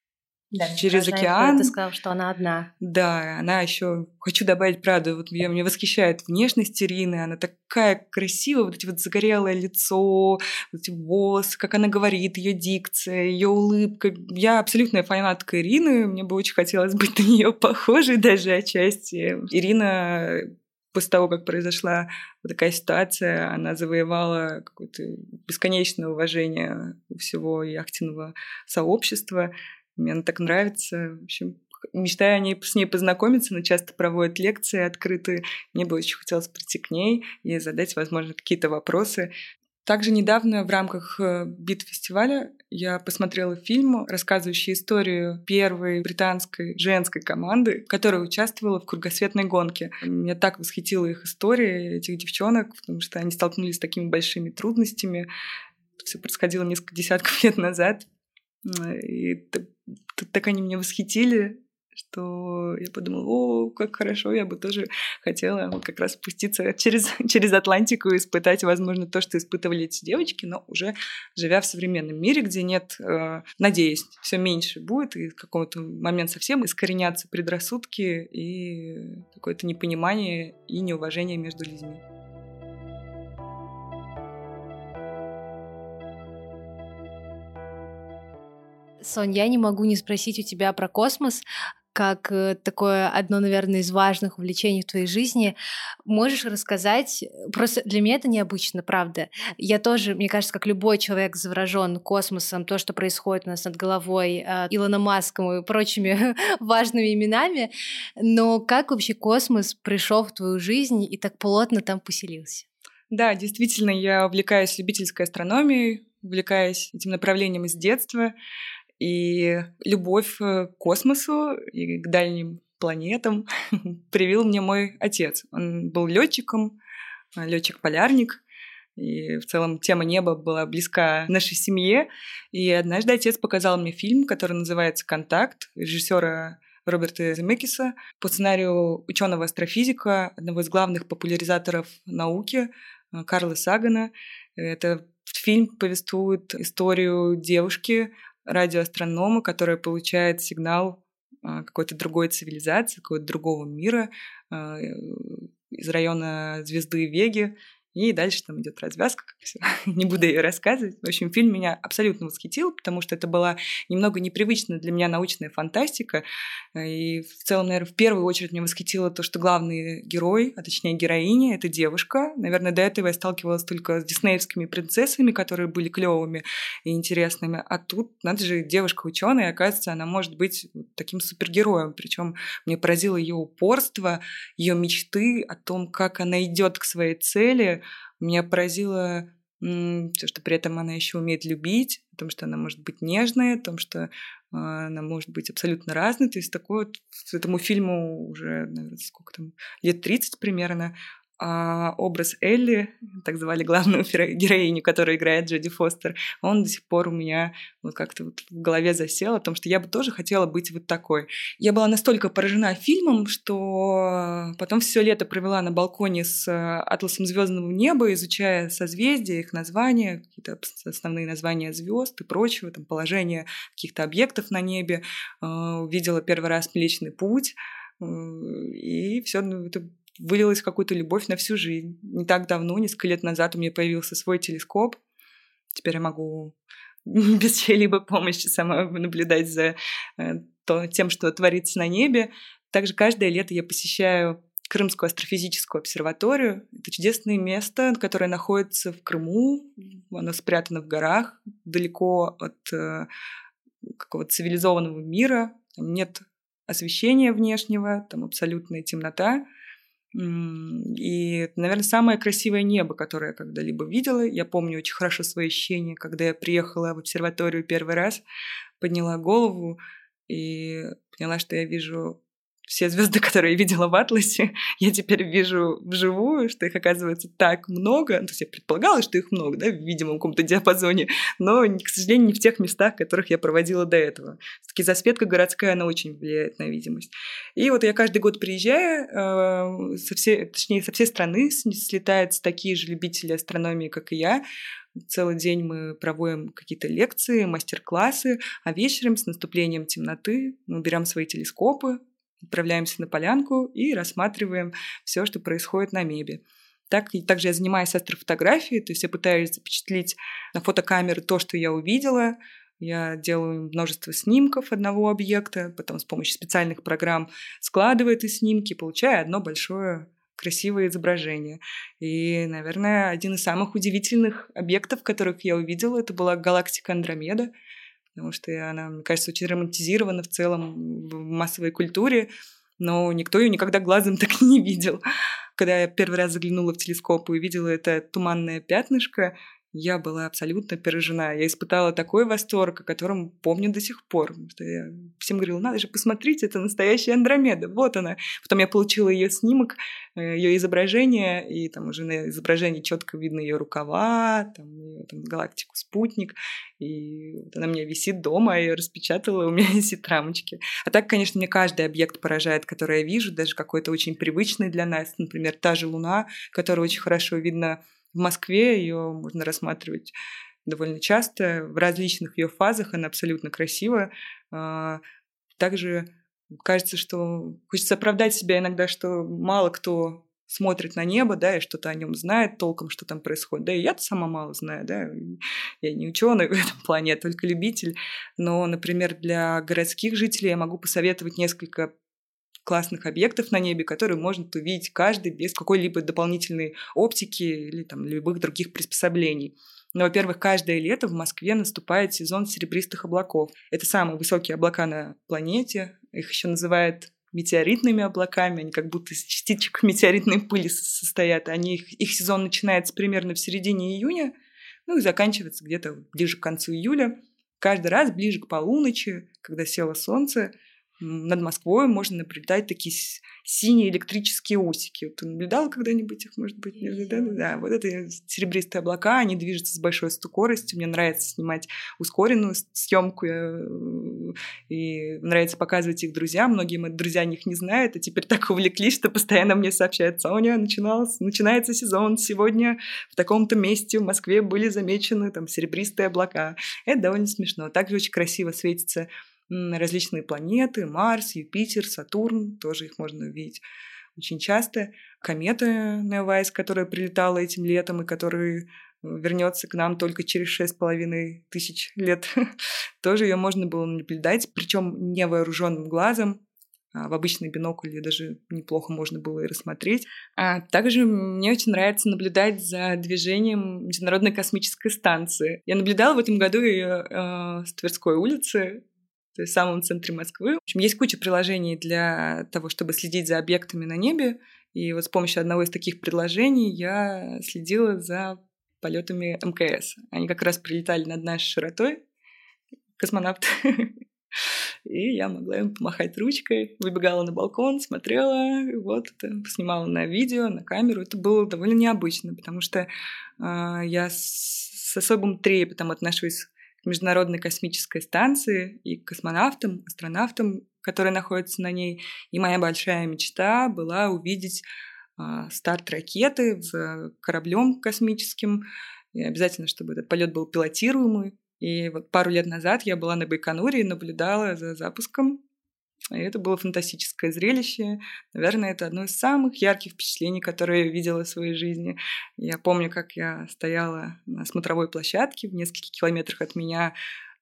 да, через океан. Ты сказал, что она одна.
Да, она еще. Хочу добавить правду. Вот меня, меня восхищает внешность Ирины. Она такая красивая, вот эти вот загорелое лицо, вот эти волосы, как она говорит, ее дикция, ее улыбка. Я абсолютная фанатка Ирины. Мне бы очень хотелось быть на нее похожей даже отчасти. Ирина после того, как произошла вот такая ситуация, она завоевала какое-то бесконечное уважение у всего яхтенного сообщества. Мне она так нравится. В общем, мечтаю о ней, с ней познакомиться, она часто проводит лекции открытые. Мне бы очень хотелось прийти к ней и задать, возможно, какие-то вопросы. Также недавно в рамках э, бит-фестиваля я посмотрела фильм, рассказывающий историю первой британской женской команды, которая участвовала в кругосветной гонке. Меня так восхитила их история, этих девчонок, потому что они столкнулись с такими большими трудностями. Все происходило несколько десятков лет назад. И так они меня восхитили, что я подумала, о, как хорошо, я бы тоже хотела вот как раз спуститься через, через Атлантику и испытать, возможно, то, что испытывали эти девочки, но уже живя в современном мире, где нет, э, надеюсь, все меньше будет, и в какой-то момент совсем искоренятся предрассудки и какое-то непонимание и неуважение между людьми.
Сонь, я не могу не спросить у тебя про космос. как э, такое одно, наверное, из важных увлечений в твоей жизни. Можешь рассказать? Просто для меня это необычно, правда. Я тоже, мне кажется, как любой человек заворожен космосом, то, что происходит у нас над головой, э, Илоном Маском и прочими важными именами. Но как вообще космос пришел в твою жизнь и так плотно там поселился?
Да, действительно, я увлекаюсь любительской астрономией, увлекаюсь этим направлением с детства. И любовь э, к космосу и к дальним планетам привил мне мой отец. Он был летчиком, э, летчик-полярник. И в целом тема неба была близка нашей семье. И однажды отец показал мне фильм, который называется «Контакт» режиссера Роберта Земекиса по сценарию ученого астрофизика, одного из главных популяризаторов науки э, Карла Сагана. Это фильм повествует историю девушки, радиоастронома, которая получает сигнал а, какой-то другой цивилизации, какого-то другого мира а, из района звезды Веги, и дальше там идет развязка, как все. не буду ее рассказывать. В общем, фильм меня абсолютно восхитил, потому что это была немного непривычная для меня научная фантастика. И в целом, наверное, в первую очередь меня восхитило то, что главный герой, а точнее героиня, это девушка. Наверное, до этого я сталкивалась только с диснеевскими принцессами, которые были клевыми и интересными. А тут, надо же, девушка ученая, оказывается, она может быть таким супергероем. Причем мне поразило ее упорство, ее мечты о том, как она идет к своей цели, меня поразило то, что при этом она еще умеет любить, о том, что она может быть нежной, о том, что а, она может быть абсолютно разной. То есть такой вот этому фильму уже, наверное, сколько там, лет 30 примерно, а образ Элли, так звали главную героиню, которую играет Джоди Фостер, он до сих пор у меня вот как-то вот в голове засел о том, что я бы тоже хотела быть вот такой. Я была настолько поражена фильмом, что потом все лето провела на балконе с э, атласом звездного неба, изучая созвездия, их названия, какие-то основные названия звезд и прочего, там положение каких-то объектов на небе. Э, увидела первый раз Млечный путь, э, и все ну, это вылилась в какую-то любовь на всю жизнь. Не так давно, несколько лет назад у меня появился свой телескоп. Теперь я могу без чьей-либо помощи сама наблюдать за э, то, тем, что творится на небе. Также каждое лето я посещаю Крымскую астрофизическую обсерваторию. Это чудесное место, которое находится в Крыму. Оно спрятано в горах, далеко от э, какого-то цивилизованного мира. Там нет освещения внешнего, там абсолютная темнота. И наверное, самое красивое небо, которое я когда-либо видела. Я помню очень хорошо свои ощущения, когда я приехала в обсерваторию первый раз, подняла голову и поняла, что я вижу все звезды, которые я видела в Атласе, я теперь вижу вживую, что их оказывается так много. То есть я предполагала, что их много, да, в видимом каком-то диапазоне, но, к сожалению, не в тех местах, которых я проводила до этого. Все-таки засветка городская, она очень влияет на видимость. И вот я каждый год приезжаю, э, со всей, точнее, со всей страны слетаются такие же любители астрономии, как и я, Целый день мы проводим какие-то лекции, мастер-классы, а вечером с наступлением темноты мы берем свои телескопы, отправляемся на полянку и рассматриваем все, что происходит на небе. Так, и также я занимаюсь астрофотографией, то есть я пытаюсь запечатлеть на фотокамеры то, что я увидела. Я делаю множество снимков одного объекта, потом с помощью специальных программ складываю эти снимки, получая одно большое красивое изображение. И, наверное, один из самых удивительных объектов, которых я увидела, это была галактика Андромеда потому что она, мне кажется, очень романтизирована в целом в массовой культуре, но никто ее никогда глазом так не видел. Когда я первый раз заглянула в телескоп и увидела это туманное пятнышко, я была абсолютно поражена. Я испытала такой восторг, о котором помню до сих пор. Что я всем говорила, надо же посмотреть, это настоящая Андромеда, вот она. Потом я получила ее снимок, э, ее изображение, и там уже на изображении четко видно ее рукава, там, ее, там галактику спутник, и вот она у меня висит дома, я ее распечатала, у меня висит рамочки. А так, конечно, мне каждый объект поражает, который я вижу, даже какой-то очень привычный для нас, например, та же Луна, которая очень хорошо видно в Москве ее можно рассматривать довольно часто, в различных ее фазах, она абсолютно красивая. А, также кажется, что хочется оправдать себя иногда, что мало кто смотрит на небо, да, и что-то о нем знает толком, что там происходит. Да, и я-то сама мало знаю, да, я не ученый в этом плане, я только любитель. Но, например, для городских жителей я могу посоветовать несколько классных объектов на небе, которые может увидеть каждый без какой-либо дополнительной оптики или там любых других приспособлений. Но, во-первых, каждое лето в Москве наступает сезон серебристых облаков. Это самые высокие облака на планете. Их еще называют метеоритными облаками, они как будто из частичек метеоритной пыли состоят. Они, их, их сезон начинается примерно в середине июня, ну и заканчивается где-то ближе к концу июля. Каждый раз ближе к полуночи, когда село солнце, над Москвой можно наблюдать такие синие электрические усики. Ты наблюдала когда-нибудь их, может быть? Нет, да, да, да. Вот это серебристые облака, они движутся с большой скоростью. Мне нравится снимать ускоренную съемку, и нравится показывать их друзьям. Многие мои друзья о них не знают, а теперь так увлеклись, что постоянно мне сообщают, Соня, начинался, начинается сезон, сегодня в таком-то месте в Москве были замечены там серебристые облака. Это довольно смешно. Также очень красиво светится различные планеты, Марс, Юпитер, Сатурн, тоже их можно увидеть очень часто. Комета Неовайс, которая прилетала этим летом и которая вернется к нам только через шесть половиной тысяч лет, тоже ее можно было наблюдать, причем невооруженным глазом, а в обычный бинокль даже неплохо можно было и рассмотреть. А также мне очень нравится наблюдать за движением Международной космической станции. Я наблюдала в этом году ее э, с Тверской улицы, в самом центре Москвы. В общем, есть куча приложений для того, чтобы следить за объектами на небе. И вот с помощью одного из таких приложений я следила за полетами МКС. Они как раз прилетали над нашей широтой, космонавты. И я могла им помахать ручкой, выбегала на балкон, смотрела, вот это снимала на видео, на камеру. Это было довольно необычно, потому что э, я с особым трепетом отношусь Международной космической станции и космонавтам, астронавтам, которые находятся на ней. И моя большая мечта была увидеть э, старт ракеты с кораблем космическим. И обязательно, чтобы этот полет был пилотируемый. И вот пару лет назад я была на Байконуре и наблюдала за запуском и это было фантастическое зрелище. Наверное, это одно из самых ярких впечатлений, которые я видела в своей жизни. Я помню, как я стояла на смотровой площадке в нескольких километрах от меня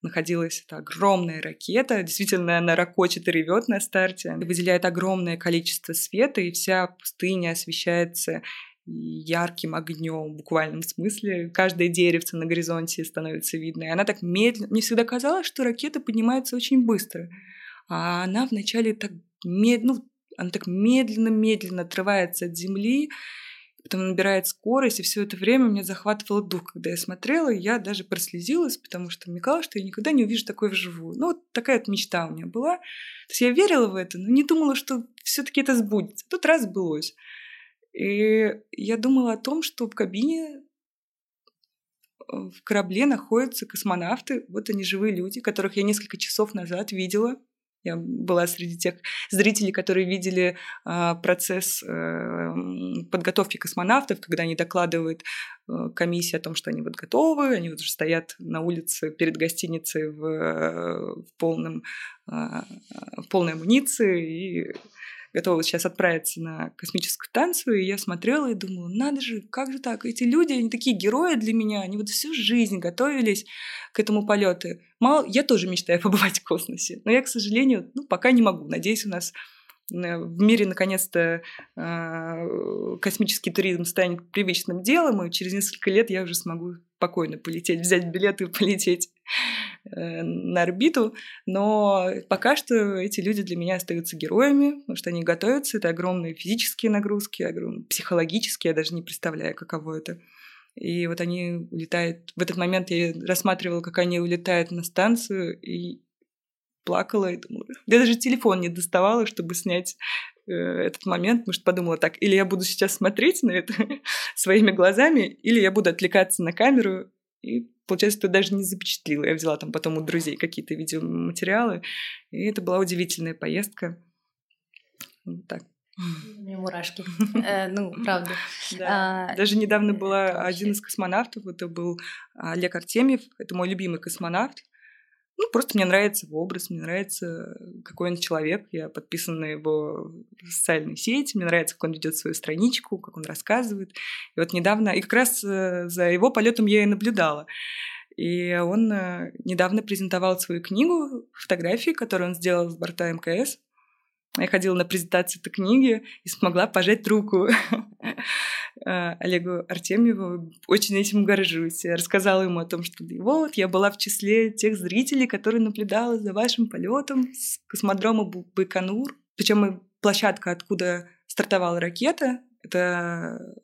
находилась эта огромная ракета. Действительно, она ракочет и ревет на старте. Выделяет огромное количество света, и вся пустыня освещается ярким огнем в буквальном смысле. Каждое деревце на горизонте становится видно. И она так медленно... Мне всегда казалось, что ракета поднимается очень быстро. А она вначале так медленно, ну, она так медленно-медленно отрывается от земли, потом набирает скорость, и все это время меня захватывало дух, когда я смотрела, и я даже прослезилась, потому что мне казалось, что я никогда не увижу такое вживую. Ну, вот такая вот мечта у меня была. То есть я верила в это, но не думала, что все таки это сбудется. Тут раз сбылось. И я думала о том, что в кабине в корабле находятся космонавты, вот они живые люди, которых я несколько часов назад видела – я была среди тех зрителей, которые видели э, процесс э, подготовки космонавтов, когда они докладывают э, комиссии о том, что они вот готовы, они вот уже стоят на улице перед гостиницей в, э, в, полном, э, в полной амуниции и готова сейчас отправиться на космическую станцию, и я смотрела и думала, надо же, как же так, эти люди, они такие герои для меня, они вот всю жизнь готовились к этому полету. Мало, я тоже мечтаю побывать в космосе, но я, к сожалению, ну, пока не могу. Надеюсь, у нас э, в мире наконец-то э, космический туризм станет привычным делом, и через несколько лет я уже смогу спокойно полететь, взять билет и полететь на орбиту, но пока что эти люди для меня остаются героями, потому что они готовятся, это огромные физические нагрузки, огромные психологические, я даже не представляю, каково это. И вот они улетают. В этот момент я рассматривала, как они улетают на станцию, и плакала и думала. Я даже телефон не доставала, чтобы снять э, этот момент, потому что подумала так, или я буду сейчас смотреть на это своими глазами, или я буду отвлекаться на камеру и получается, ты даже не запечатлила. Я взяла там потом у друзей какие-то видеоматериалы, и это была удивительная поездка. Вот так.
У меня мурашки. Э, ну, правда.
А, даже недавно была один из космонавтов, это был Олег Артемьев, это мой любимый космонавт. Ну, просто мне нравится его образ, мне нравится, какой он человек. Я подписана на его социальные сети, мне нравится, как он ведет свою страничку, как он рассказывает. И вот недавно, и как раз э, за его полетом я и наблюдала. И он э, недавно презентовал свою книгу, фотографии, которую он сделал с борта МКС. Я ходила на презентацию этой книги и смогла пожать руку э, Олегу Артемьеву. Очень этим горжусь. Я рассказала ему о том, что вот, я была в числе тех зрителей, которые наблюдала за вашим полетом с космодрома Байконур. Причем площадка, откуда стартовала ракета, это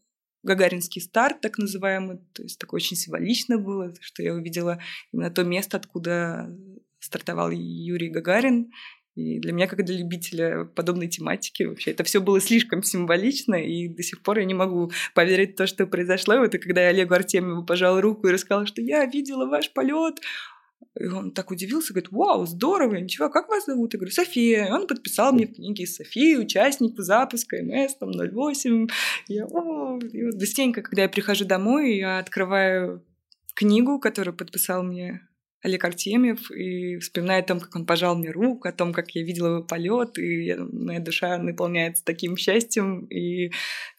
гагаринский старт, так называемый. То есть такое очень символично было, что я увидела именно то место, откуда стартовал Юрий Гагарин. И для меня, как для любителя подобной тематики, вообще это все было слишком символично, и до сих пор я не могу поверить в то, что произошло. Это когда я Олегу Артемьеву пожал руку и рассказала, что я видела ваш полет. И он так удивился, говорит, вау, здорово, ничего, как вас зовут? Я говорю, София. И он подписал мне в книге София, участник запуска МС, там, 08. Я, О! И вот частенько, когда я прихожу домой, я открываю книгу, которую подписал мне Олег Артемьев, и вспоминаю о том, как он пожал мне руку, о том, как я видела его полет, и моя душа наполняется таким счастьем и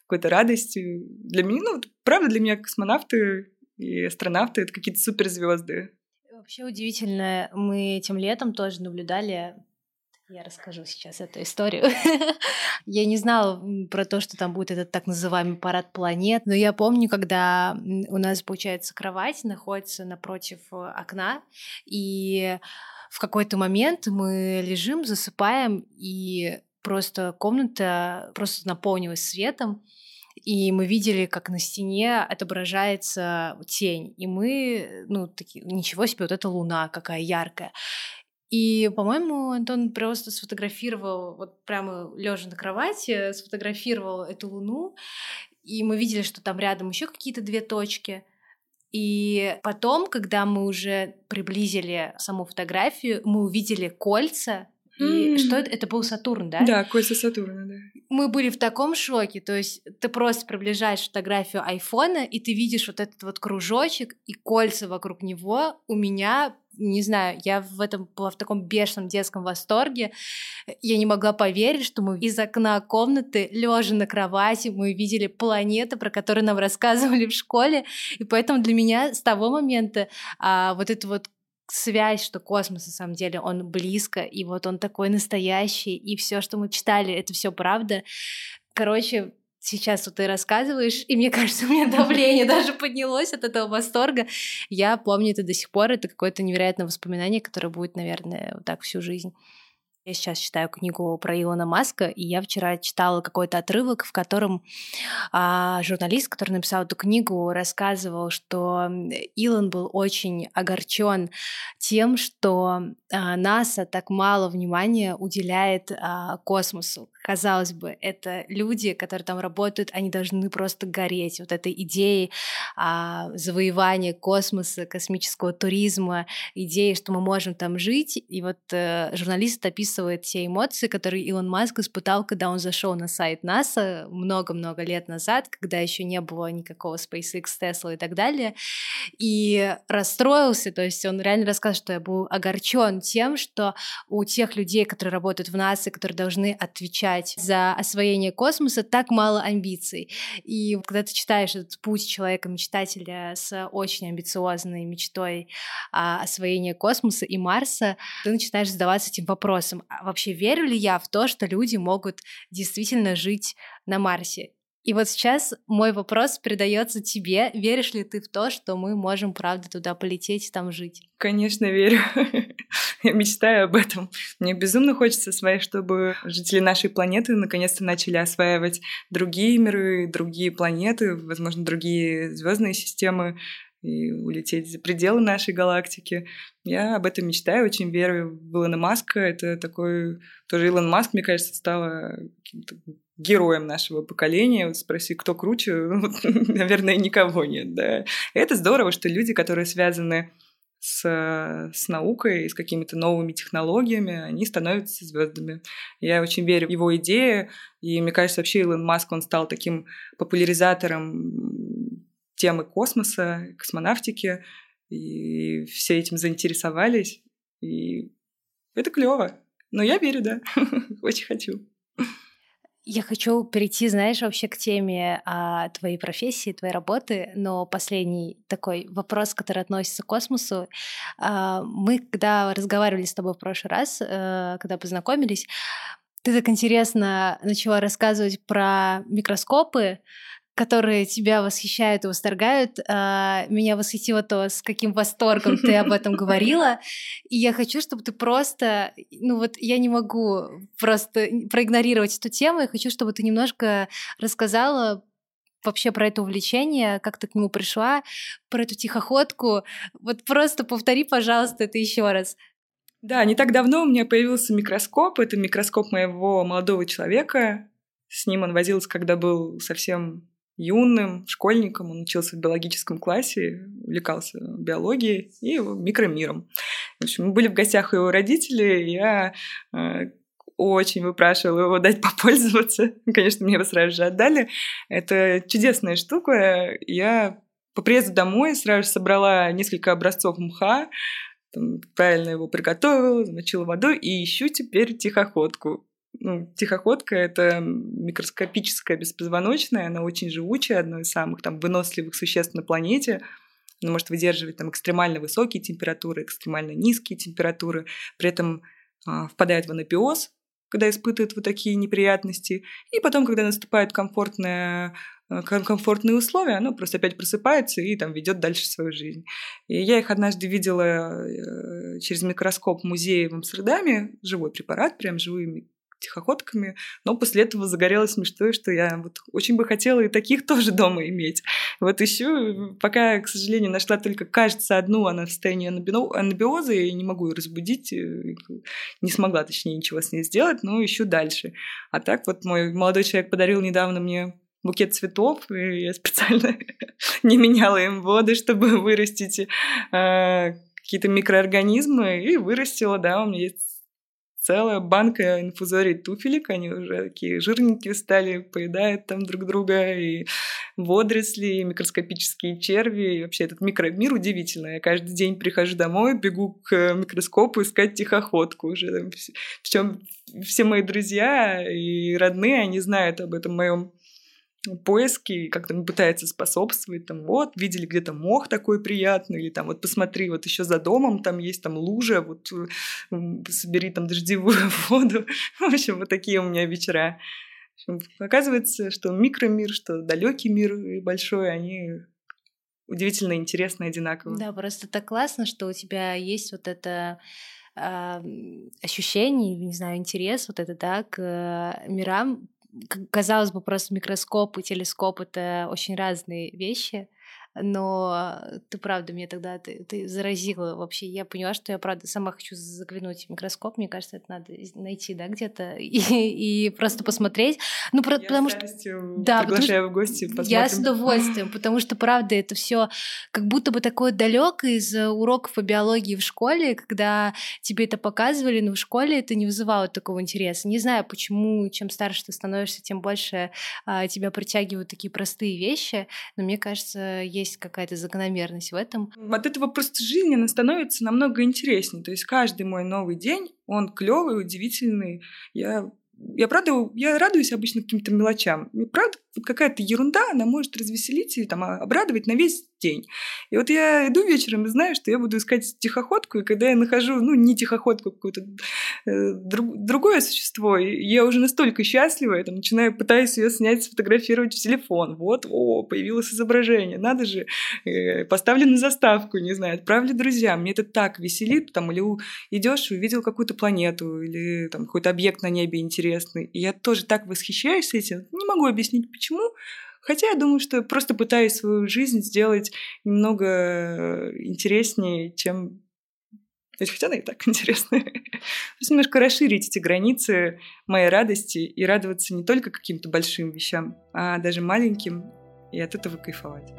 какой-то радостью. Для меня, ну, правда, для меня космонавты и астронавты — это какие-то суперзвезды.
Вообще удивительно, мы этим летом тоже наблюдали я расскажу сейчас эту историю. я не знала про то, что там будет этот так называемый парад планет, но я помню, когда у нас, получается, кровать находится напротив э, окна, и в какой-то момент мы лежим, засыпаем, и просто комната просто наполнилась светом, и мы видели, как на стене отображается тень, и мы, ну, такие, ничего себе, вот эта луна какая яркая. И, по-моему, Антон просто сфотографировал, вот прямо лежа на кровати, сфотографировал эту луну, и мы видели, что там рядом еще какие-то две точки. И потом, когда мы уже приблизили саму фотографию, мы увидели кольца. И mm. что это? Это был Сатурн, да?
Да, кольца Сатурна, да.
Мы были в таком шоке. То есть ты просто приближаешь фотографию айфона, и ты видишь вот этот вот кружочек и кольца вокруг него. У меня не знаю, я в этом была в таком бешеном детском восторге. Я не могла поверить, что мы из окна комнаты, лежа на кровати, мы видели планеты, про которые нам рассказывали в школе. И поэтому для меня с того момента а, вот это вот связь, что космос на самом деле он близко, и вот он такой настоящий, и все, что мы читали, это все правда. Короче, сейчас вот ты рассказываешь, и мне кажется, у меня давление даже поднялось от этого восторга. Я помню это до сих пор, это какое-то невероятное воспоминание, которое будет, наверное, вот так всю жизнь. Я сейчас читаю книгу про Илона Маска, и я вчера читала какой-то отрывок, в котором а, журналист, который написал эту книгу, рассказывал, что Илон был очень огорчен тем, что а, НАСА так мало внимания уделяет а, космосу. Казалось бы, это люди, которые там работают, они должны просто гореть вот этой идеей а, завоевания космоса, космического туризма, идеей, что мы можем там жить. И вот а, журналист описывает описывает те эмоции, которые Илон Маск испытал, когда он зашел на сайт НАСА много-много лет назад, когда еще не было никакого SpaceX, Tesla и так далее, и расстроился, то есть он реально рассказывает, что я был огорчен тем, что у тех людей, которые работают в НАСА, которые должны отвечать за освоение космоса, так мало амбиций. И когда ты читаешь этот путь человека-мечтателя с очень амбициозной мечтой о освоении космоса и Марса, ты начинаешь задаваться этим вопросом, а вообще верю ли я в то, что люди могут действительно жить на Марсе? И вот сейчас мой вопрос передается тебе. Веришь ли ты в то, что мы можем, правда, туда полететь и там жить?
Конечно, верю. Я мечтаю об этом. Мне безумно хочется своей, чтобы жители нашей планеты наконец-то начали осваивать другие миры, другие планеты, возможно, другие звездные системы и улететь за пределы нашей галактики. Я об этом мечтаю, очень верю в Илона Маска. Это такой... Тоже Илон Маск, мне кажется, стала героем нашего поколения. Вот спроси, кто круче, наверное, никого нет. Да? это здорово, что люди, которые связаны с, с наукой, с какими-то новыми технологиями, они становятся звездами. Я очень верю в его идеи, и мне кажется, вообще Илон Маск, он стал таким популяризатором темы космоса, космонавтики, и все этим заинтересовались. И это клево. Но я верю, да. Очень хочу.
Я хочу перейти, знаешь, вообще к теме а, твоей профессии, твоей работы, но последний такой вопрос, который относится к космосу. А, мы, когда разговаривали с тобой в прошлый раз, а, когда познакомились, ты так интересно начала рассказывать про микроскопы, которые тебя восхищают и восторгают. А, меня восхитило то, с каким восторгом ты об этом говорила. И я хочу, чтобы ты просто... Ну вот я не могу просто проигнорировать эту тему. Я хочу, чтобы ты немножко рассказала вообще про это увлечение, как ты к нему пришла, про эту тихоходку. Вот просто повтори, пожалуйста, это еще раз.
Да, не так давно у меня появился микроскоп. Это микроскоп моего молодого человека. С ним он возился, когда был совсем юным школьником, он учился в биологическом классе, увлекался биологией и микромиром. В общем, мы были в гостях у его родителей, я э, очень выпрашивала его дать попользоваться. Конечно, мне его сразу же отдали. Это чудесная штука. Я по приезду домой сразу же собрала несколько образцов мха, там, правильно его приготовила, замочила водой и ищу теперь тихоходку ну, тихоходка — это микроскопическая беспозвоночная, она очень живучая, одно из самых там выносливых существ на планете. Она может выдерживать там экстремально высокие температуры, экстремально низкие температуры, при этом а, впадает в анабиоз, когда испытывает вот такие неприятности, и потом, когда наступают комфортные, э, комфортные условия, оно просто опять просыпается и там ведет дальше свою жизнь. И я их однажды видела э, через микроскоп в музее в Амстердаме, живой препарат, прям живые тихоходками, но после этого загорелось мечтой, что я вот очень бы хотела и таких тоже дома иметь. Вот еще, пока, к сожалению, нашла только, кажется, одну, она в состоянии анабиоза, и не могу ее разбудить, э, не смогла, точнее, ничего с ней сделать, но ищу дальше. А так вот мой молодой человек подарил недавно мне букет цветов, и я специально не меняла им воды, чтобы вырастить э, какие-то микроорганизмы, и вырастила, да, у меня есть целая банка инфузорий туфелек, они уже такие жирненькие стали, поедают там друг друга, и водоросли, и микроскопические черви, и вообще этот микромир удивительный. Я каждый день прихожу домой, бегу к микроскопу искать тихоходку уже. Причем все мои друзья и родные, они знают об этом моем поиски, как там пытается способствовать, там, вот, видели где-то мох такой приятный, или там, вот, посмотри, вот еще за домом там есть там лужа, вот, собери там дождевую воду. В общем, вот такие у меня вечера. Оказывается, что микромир, что далекий мир и большой, они удивительно интересны одинаково.
Да, просто так классно, что у тебя есть вот это э, ощущение, не знаю, интерес вот это, да, к э, мирам, казалось бы, просто микроскоп и телескоп — это очень разные вещи, но ты правда мне тогда ты, ты заразила вообще. Я поняла, что я правда сама хочу заглянуть в микроскоп. Мне кажется, это надо найти, да, где-то и, и просто посмотреть.
Ну, про, я потому что да, приглашаю в гости. Посмотрим.
Я с удовольствием, потому что правда это все как будто бы такое далекое из уроков по биологии в школе, когда тебе это показывали, но в школе это не вызывало такого интереса. Не знаю, почему, чем старше ты становишься, тем больше а, тебя притягивают такие простые вещи. Но мне кажется, есть есть какая-то закономерность в этом.
От этого просто жизнь, она становится намного интереснее. То есть каждый мой новый день, он клевый, удивительный. Я я правда, я радуюсь обычно каким-то мелочам. И правда, какая-то ерунда, она может развеселить и там, а, обрадовать на весь день. И вот я иду вечером и знаю, что я буду искать тихоходку, и когда я нахожу, ну, не тихоходку, какое-то э, друг, другое существо, я уже настолько счастлива, я там начинаю, пытаюсь ее снять, сфотографировать в телефон. Вот, о, появилось изображение, надо же, э, поставлю на заставку, не знаю, отправлю друзьям. Мне это так веселит, там, или идешь, увидел какую-то планету, или там какой-то объект на небе интересный. И я тоже так восхищаюсь этим, не могу объяснить, почему, Хотя я думаю, что просто пытаюсь свою жизнь сделать немного э, интереснее, чем Хотя она и так интересная. Просто немножко расширить эти границы моей радости и радоваться не только каким-то большим вещам, а даже маленьким, и от этого кайфовать.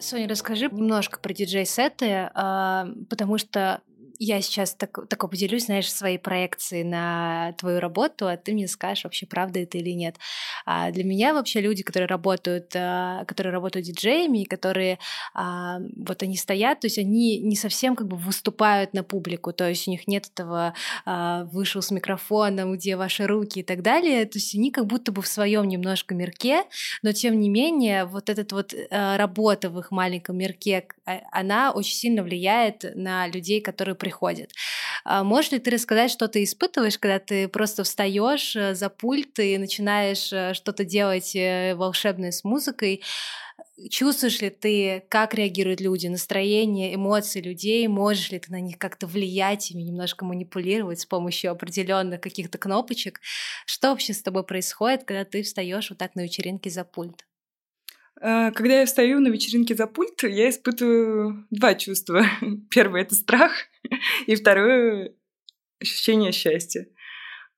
Соня, расскажи немножко про диджей-сеты, а, потому что я сейчас так, так поделюсь, знаешь, своей проекцией на твою работу, а ты мне скажешь, вообще правда это или нет. А для меня вообще люди, которые работают, а, которые работают диджеями, которые а, вот они стоят, то есть они не совсем как бы выступают на публику, то есть у них нет этого а, вышел с микрофоном, где ваши руки и так далее, то есть они как будто бы в своем немножко мирке, но тем не менее вот этот вот работа в их маленьком мирке, она очень сильно влияет на людей, которые приходит. А можешь ли ты рассказать, что ты испытываешь, когда ты просто встаешь э, за пульт и начинаешь э, что-то делать э, волшебное с музыкой? Чувствуешь ли ты, как реагируют люди, настроение, эмоции людей? Можешь ли ты на них как-то влиять, ими немножко манипулировать с помощью определенных каких-то кнопочек? Что вообще с тобой происходит, когда ты встаешь вот так на вечеринке за пульт?
А, когда я встаю на вечеринке за пульт, я испытываю два чувства. Первое — это страх, и второе — ощущение счастья.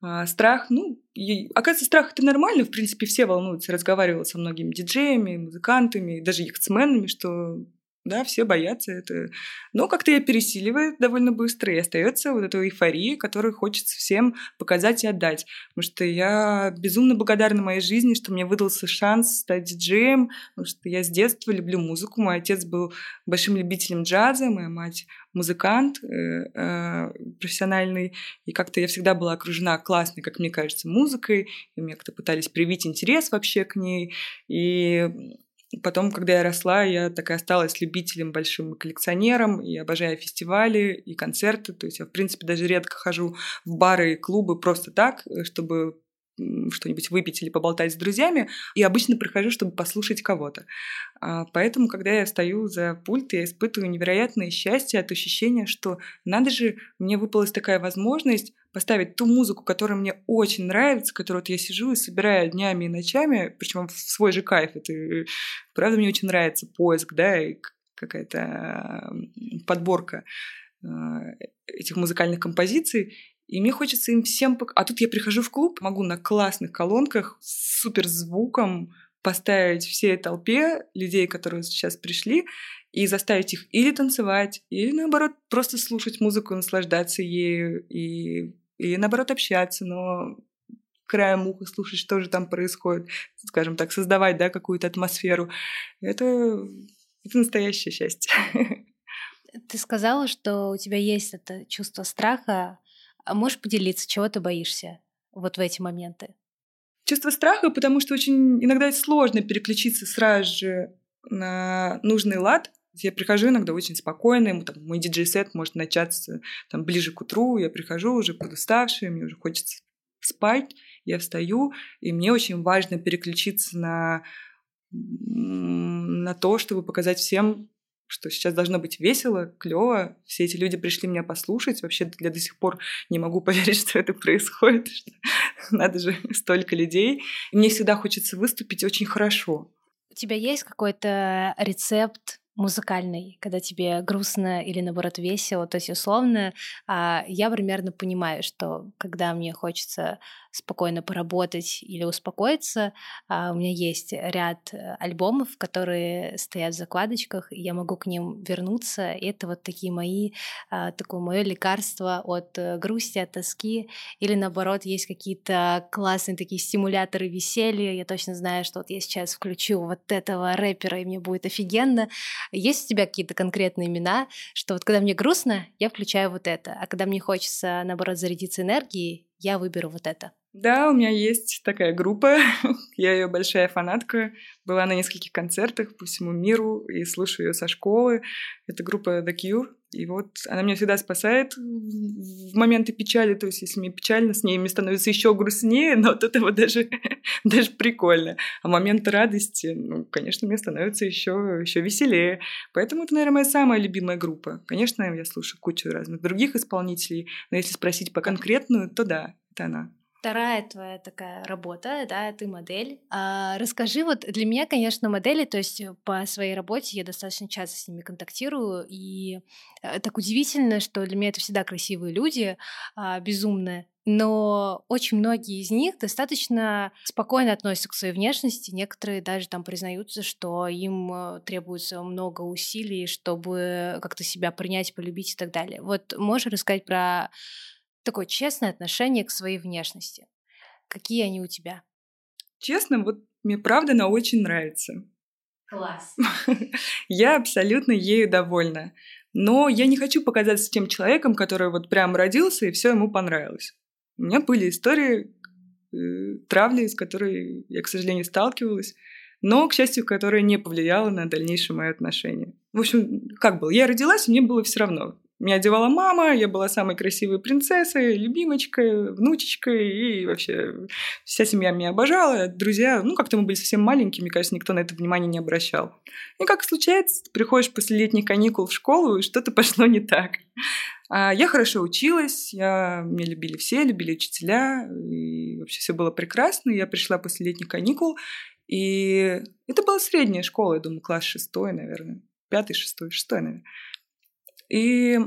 А, страх, ну, и, оказывается, страх это нормально, в принципе, все волнуются. Разговаривала со многими диджеями, музыкантами, даже яхтсменами, что да, все боятся это. Но как-то я пересиливает довольно быстро, и остается вот эта эйфория, которую хочется всем показать и отдать. Потому что я безумно благодарна моей жизни, что мне выдался шанс стать диджеем, потому что я с детства люблю музыку. Мой отец был большим любителем джаза, моя мать музыкант э, э, профессиональный, и как-то я всегда была окружена классной, как мне кажется, музыкой, и мне как-то пытались привить интерес вообще к ней, и Потом, когда я росла, я так и осталась любителем, большим коллекционером, и обожаю фестивали и концерты. То есть я, в принципе, даже редко хожу в бары и клубы просто так, э, чтобы что-нибудь выпить или поболтать с друзьями, и обычно прихожу, чтобы послушать кого-то. А, поэтому, когда я стою за пульт, я испытываю невероятное счастье от ощущения, что надо же, мне выпалась такая возможность поставить ту музыку, которая мне очень нравится, которую вот я сижу и собираю днями и ночами, причем в свой же кайф. Это, правда, мне очень нравится поиск, да, и какая-то подборка а, этих музыкальных композиций. И мне хочется им всем... А тут я прихожу в клуб, могу на классных колонках с супер звуком поставить всей толпе людей, которые сейчас пришли, и заставить их или танцевать, или наоборот просто слушать музыку, наслаждаться ею, и, и наоборот общаться, но краем уха слушать, что же там происходит, скажем так, создавать да, какую-то атмосферу. Это, это настоящее счастье.
Ты сказала, что у тебя есть это чувство страха а можешь поделиться, чего ты боишься вот в эти моменты?
Чувство страха, потому что очень иногда сложно переключиться сразу же на нужный лад. Я прихожу иногда очень спокойно, там, мой диджей-сет может начаться там, ближе к утру, я прихожу уже подуставшая, мне уже хочется спать, я встаю, и мне очень важно переключиться на, на то, чтобы показать всем, что сейчас должно быть весело, клево. Все эти люди пришли меня послушать. Вообще я до сих пор не могу поверить, что это происходит. Что надо же столько людей. И мне всегда хочется выступить очень хорошо.
У тебя есть какой-то рецепт музыкальный, когда тебе грустно или наоборот весело. То есть, условно, а, я примерно понимаю, что когда мне хочется спокойно поработать или успокоиться. А, у меня есть ряд э, альбомов, которые стоят в закладочках, и я могу к ним вернуться. И это вот такие мои, а, такое мое лекарство от э, грусти, от тоски. Или наоборот, есть какие-то классные такие стимуляторы веселья. Я точно знаю, что вот я сейчас включу вот этого рэпера, и мне будет офигенно. Есть у тебя какие-то конкретные имена, что вот когда мне грустно, я включаю вот это, а когда мне хочется, наоборот, зарядиться энергией, я выберу вот это.
Да, у меня есть такая группа. Я ее большая фанатка. Была на нескольких концертах по всему миру и слушаю ее со школы. Это группа The Cure. И вот она меня всегда спасает в моменты печали. То есть, если мне печально, с ней мне становится еще грустнее, но от этого даже, даже прикольно. А моменты радости, ну, конечно, мне становится еще, еще веселее. Поэтому это, наверное, моя самая любимая группа. Конечно, я слушаю кучу разных других исполнителей, но если спросить по конкретную, то да, это она.
Вторая твоя такая работа, да, ты модель. А, расскажи, вот для меня, конечно, модели, то есть по своей работе я достаточно часто с ними контактирую, и э, так удивительно, что для меня это всегда красивые люди, а, безумно но очень многие из них достаточно спокойно относятся к своей внешности. Некоторые даже там признаются, что им э, требуется много усилий, чтобы как-то себя принять, полюбить и так далее. Вот можешь рассказать про такое честное отношение к своей внешности? Какие они у тебя?
Честно, вот мне правда она очень нравится.
Класс.
Я абсолютно ею довольна. Но я не хочу показаться тем человеком, который вот прям родился и все ему понравилось. У меня были истории э, травли, с которой я, к сожалению, сталкивалась, но, к счастью, которая не повлияла на дальнейшее мое отношение. В общем, как было? Я родилась, и мне было все равно. Меня одевала мама, я была самой красивой принцессой, любимочкой, внучечкой, и вообще вся семья меня обожала, друзья, ну, как-то мы были совсем маленькими, кажется, никто на это внимание не обращал. И как случается, ты приходишь после летних каникул в школу, и что-то пошло не так. А я хорошо училась, я, меня любили все, любили учителя, и вообще все было прекрасно. Я пришла после летних каникул, и это была средняя школа, я думаю, класс шестой, наверное, пятый, шестой, шестой, наверное. И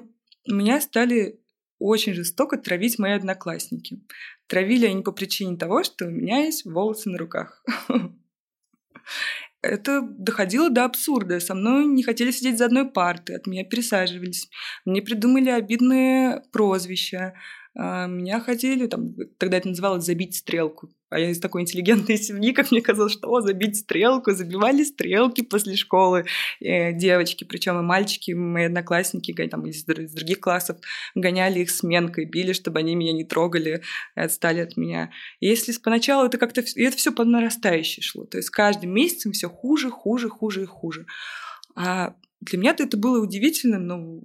меня стали очень жестоко травить мои одноклассники. Травили они по причине того, что у меня есть волосы на руках. Это доходило до абсурда. Со мной не хотели сидеть за одной партой, от меня пересаживались. Мне придумали обидные прозвища. Меня хотели, там, тогда это называлось «забить стрелку». А я из такой интеллигентной семьи, как мне казалось, что о, забить стрелку, забивали стрелки после школы э, девочки, причем и мальчики, мои одноклассники, там из, из других классов, гоняли их сменкой, били, чтобы они меня не трогали, и отстали от меня. И если поначалу это как-то, и это все по нарастающей шло, то есть каждым месяцем все хуже, хуже, хуже и хуже. А для меня это было удивительно, но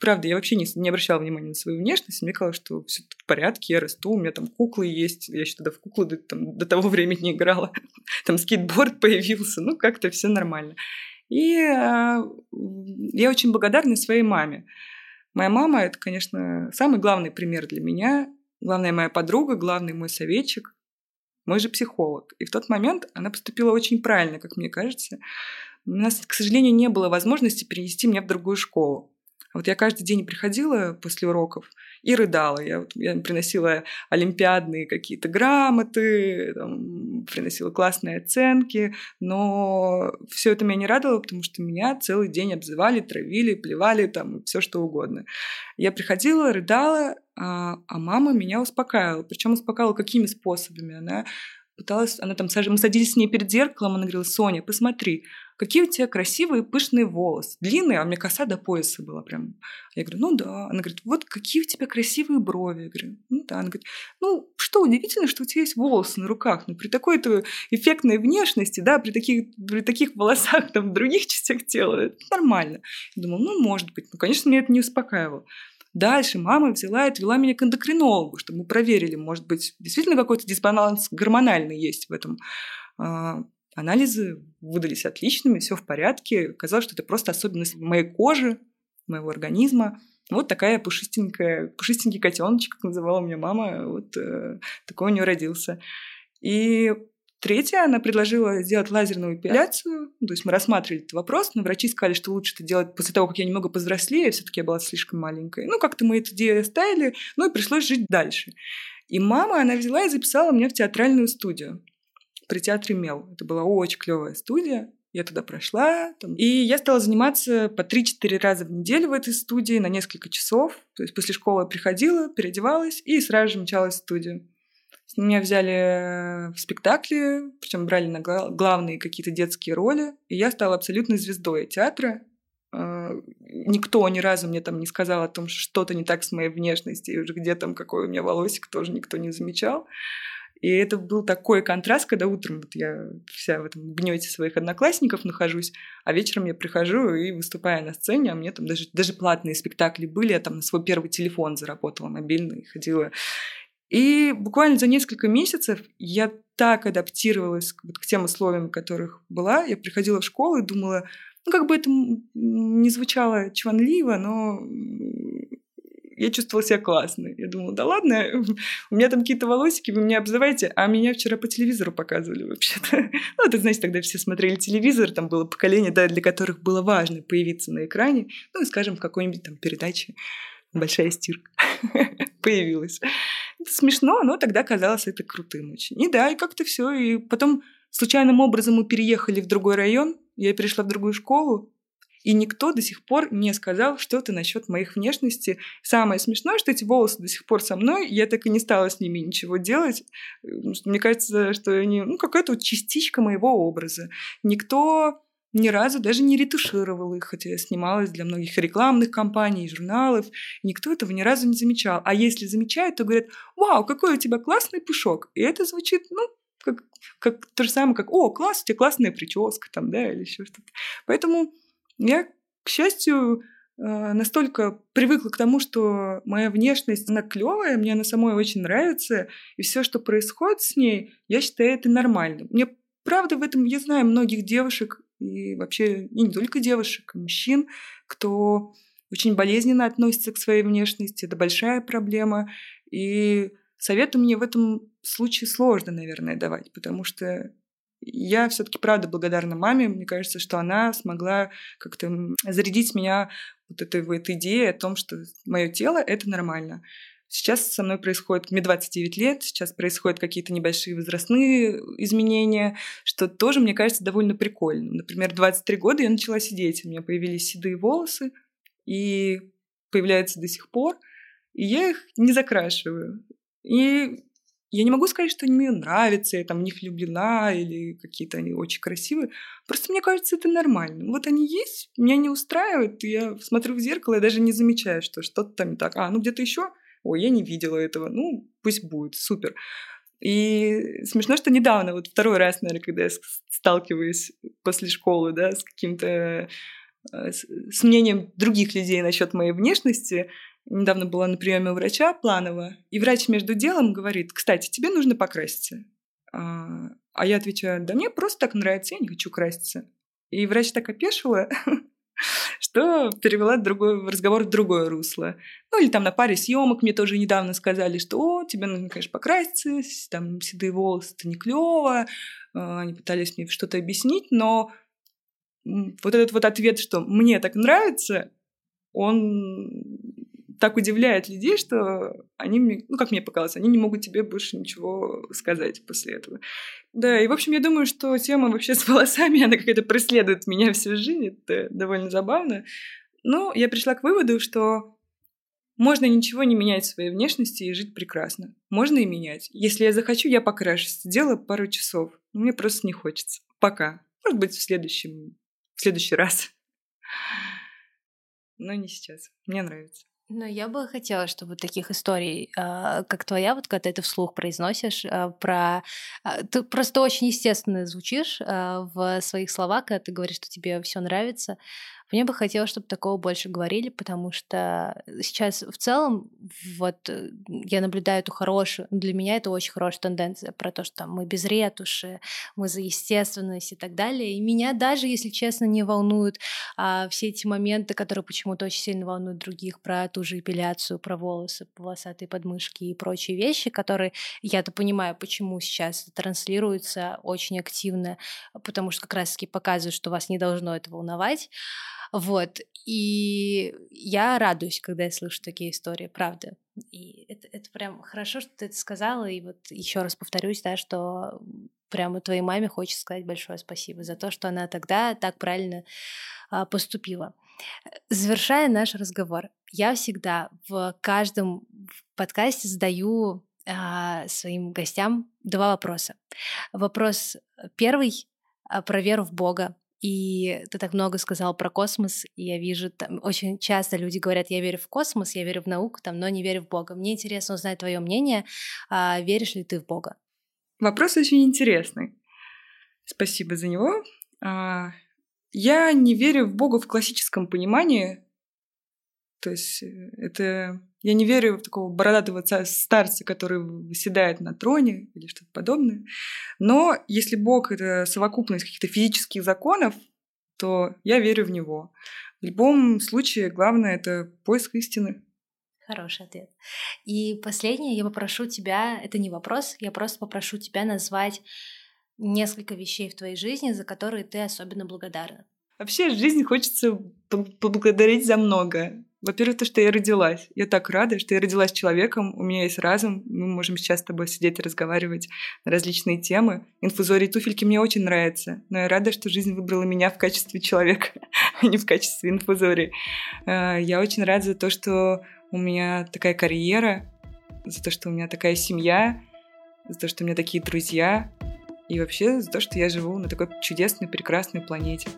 Правда, я вообще не, не обращала внимания на свою внешность. Мне казалось, что все в порядке, я расту, у меня там куклы есть. Я еще тогда в куклы до, там, до того времени не играла. Там скейтборд появился. Ну, как-то все нормально. И э, я очень благодарна своей маме. Моя мама — это, конечно, самый главный пример для меня. Главная моя подруга, главный мой советчик, мой же психолог. И в тот момент она поступила очень правильно, как мне кажется. У нас, к сожалению, не было возможности перенести меня в другую школу. Вот я каждый день приходила после уроков и рыдала. Я, вот, я приносила олимпиадные какие-то грамоты, там, приносила классные оценки, но все это меня не радовало, потому что меня целый день обзывали, травили, плевали, там, все что угодно. Я приходила, рыдала, а, а мама меня успокаивала. Причем успокаивала какими способами? Она пыталась, она там, мы садились с ней перед зеркалом, она говорила, Соня, посмотри, какие у тебя красивые пышные волосы. Длинные, а у меня коса до пояса была прям. Я говорю, ну да. Она говорит, вот какие у тебя красивые брови. Я говорю, ну да. Она говорит, ну что удивительно, что у тебя есть волосы на руках. Ну при такой-то эффектной внешности, да, при таких, при таких волосах там в других частях тела, это нормально. Я думала, ну может быть. Ну конечно, меня это не успокаивало. Дальше мама взяла и отвела меня к эндокринологу, чтобы мы проверили, может быть, действительно какой-то дисбаланс гормональный есть в этом а, Анализы выдались отличными, все в порядке. Казалось, что это просто особенность моей кожи, моего организма. Вот такая пушистенькая, пушистенький котеночек, как называла меня мама, вот э, такой у нее родился. И третья, она предложила сделать лазерную эпиляцию. То есть мы рассматривали этот вопрос, но врачи сказали, что лучше это делать после того, как я немного повзрослее, все-таки я была слишком маленькой. Ну, как-то мы эту идею оставили, ну и пришлось жить дальше. И мама, она взяла и записала меня в театральную студию при театре Мел. Это была очень клевая студия. Я туда прошла. Там, и я стала заниматься по 3-4 раза в неделю в этой студии на несколько часов. То есть после школы я приходила, переодевалась и сразу же мчалась в студию. Меня взяли в спектакли, причем брали на главные какие-то детские роли. И я стала абсолютной звездой театра. А, никто ни разу мне там не сказал о том, что что-то не так с моей внешностью, и уже где там какой у меня волосик, тоже никто не замечал. И это был такой контраст, когда утром вот я вся в этом гнете своих одноклассников нахожусь, а вечером я прихожу и выступаю на сцене, а мне там даже, даже платные спектакли были, я там на свой первый телефон заработала мобильный, ходила. И буквально за несколько месяцев я так адаптировалась вот к тем условиям, в которых была. Я приходила в школу и думала, ну, как бы это не звучало чванливо, но я чувствовала себя классно. Я думала, да ладно, у меня там какие-то волосики, вы меня обзываете, а меня вчера по телевизору показывали вообще-то. Ну, это, знаете, тогда все смотрели телевизор, там было поколение, да, для которых было важно появиться на экране, ну, и, скажем, в какой-нибудь там передаче большая стирка появилась. Это смешно, но тогда казалось это крутым очень. И да, и как-то все. И потом случайным образом мы переехали в другой район, я перешла в другую школу, и никто до сих пор не сказал что-то насчет моих внешности. Самое смешное, что эти волосы до сих пор со мной, я так и не стала с ними ничего делать. Мне кажется, что они, ну, какая-то вот частичка моего образа. Никто ни разу даже не ретушировал их, хотя я снималась для многих рекламных компаний, журналов. Никто этого ни разу не замечал. А если замечают, то говорят, вау, какой у тебя классный пушок. И это звучит, ну, как, как то же самое, как, о, класс, у тебя классная прическа, там, да, или еще что-то. Поэтому я, к счастью, э, настолько привыкла к тому, что моя внешность, она клевая, мне она самой очень нравится, и все, что происходит с ней, я считаю это нормальным. Мне правда в этом, я знаю многих девушек, и вообще и не только девушек, и мужчин, кто очень болезненно относится к своей внешности. Это большая проблема. И советы мне в этом случае сложно, наверное, давать, потому что я все-таки правда благодарна маме. Мне кажется, что она смогла как-то зарядить меня вот этой вот идеей о том, что мое тело это нормально. Сейчас со мной происходит, мне 29 лет, сейчас происходят какие-то небольшие возрастные изменения, что тоже, мне кажется, довольно прикольно. Например, 23 года я начала сидеть, у меня появились седые волосы, и появляются до сих пор, и я их не закрашиваю. И я не могу сказать, что они мне нравятся, я там в них влюблена, или какие-то они очень красивые. Просто мне кажется, это нормально. Вот они есть, меня не устраивают, я смотрю в зеркало и даже не замечаю, что что-то там не так. А, ну где-то еще ой, я не видела этого, ну, пусть будет, супер. И смешно, что недавно, вот второй раз, наверное, когда я сталкиваюсь после школы, да, с каким-то э, с мнением других людей насчет моей внешности. Недавно была на приеме у врача планово, и врач между делом говорит, кстати, тебе нужно покраситься. А, а я отвечаю, да мне просто так нравится, я не хочу краситься. И врач так опешила, что перевела другой, разговор в другое русло. Ну или там на паре съемок мне тоже недавно сказали, что о, тебе нужно, конечно, покраситься, там седые волосы, это не клево. А, они пытались мне что-то объяснить, но вот этот вот ответ, что мне так нравится, он так удивляет людей, что они, мне, ну, как мне показалось, они не могут тебе больше ничего сказать после этого. Да, и, в общем, я думаю, что тема вообще с волосами, она какая-то преследует меня всю жизнь, это довольно забавно. Но я пришла к выводу, что можно ничего не менять в своей внешности и жить прекрасно. Можно и менять. Если я захочу, я покрашусь. Сделаю пару часов. Мне просто не хочется. Пока. Может быть, в следующем, в следующий раз. Но не сейчас. Мне нравится.
Но я бы хотела, чтобы таких историй, а, как твоя, вот когда ты это вслух произносишь, а, про... А, ты просто очень естественно звучишь в своих словах, когда ты говоришь, что тебе все нравится. Мне бы хотелось, чтобы такого больше говорили, потому что сейчас в целом вот э, я наблюдаю эту хорошую, для меня это очень хорошая тенденция про то, что мы без ретуши, мы за естественность и так далее. И меня даже, если честно, не волнуют а, все эти моменты, которые почему-то очень сильно волнуют других, про ту же эпиляцию, про волосы, волосатые подмышки и прочие вещи, которые я-то понимаю, почему сейчас транслируется очень активно, потому что как раз-таки показывают, что вас не должно это волновать. Вот. И я радуюсь, когда я слышу такие истории, правда. И это, это прям хорошо, что ты это сказала. И вот еще раз повторюсь, да, что прямо твоей маме хочется сказать большое спасибо за то, что она тогда так правильно а, поступила. Завершая наш разговор, я всегда в каждом подкасте задаю а, своим гостям два вопроса. Вопрос первый а, про веру в Бога. И ты так много сказал про космос, и я вижу, там очень часто люди говорят, я верю в космос, я верю в науку, там, но не верю в Бога. Мне интересно узнать твое мнение, а веришь ли ты в Бога?
Вопрос очень интересный. Спасибо за него. А, я не верю в Бога в классическом понимании, то есть э, это... Я не верю в такого бородатого старца, который выседает на троне или что-то подобное. Но если Бог — это совокупность каких-то физических законов, то я верю в него. В любом случае, главное — это поиск истины.
Хороший ответ. И последнее, я попрошу тебя, это не вопрос, я просто попрошу тебя назвать несколько вещей в твоей жизни, за которые ты особенно благодарна.
Вообще, в жизни хочется поблагодарить за многое Во-первых, то, что я родилась. Я так рада, что я родилась человеком, у меня есть разум, мы можем сейчас с тобой сидеть и разговаривать на различные темы. Инфузории туфельки мне очень нравятся, но я рада, что жизнь выбрала меня в качестве человека, а не в качестве инфузории. Э, я очень рада за то, что у меня такая карьера, за то, что у меня такая семья, за то, что у меня такие друзья, и вообще за то, что я живу на такой чудесной, прекрасной планете.